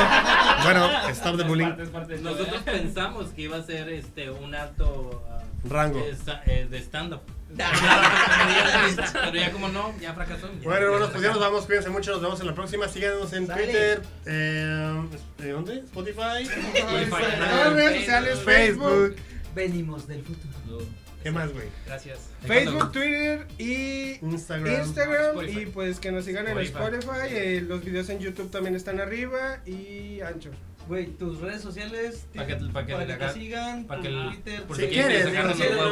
bueno, stop the bullying. Nosotros pensamos que iba a ser este un alto ah, Rango. de eh, de stand-up. Pero ya como no, ya fracasó. Bueno, hermanos, pues ya nos vamos. Cuídense mucho. Nos vemos en la próxima. Síganos en Sale. Twitter. Eh, ¿De dónde? Spotify. Todas las redes sociales, Facebook. Venimos del futuro. ¿Qué más, güey? Gracias. Facebook, Twitter y Instagram. Instagram. Y pues que nos sigan en Spotify. Spotify. eh, los videos en YouTube también están arriba. Y Ancho. Güey, tus redes sociales. Pa' que- pa' que para le que te sigan. pa' tu que el- Twitter. por Si quieres,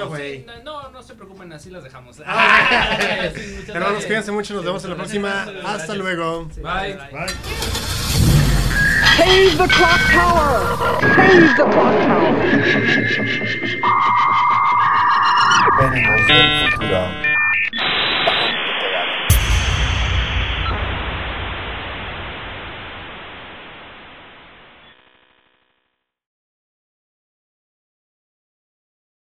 güey. No, no, se preocupen, así las dejamos. Ah. Sí, Hermanos, gracias. cuídense mucho. Nos vemos en la próxima. Hasta luego. Bye. Bye. Save the clock tower! Save the clock tower! Venimos del futuro.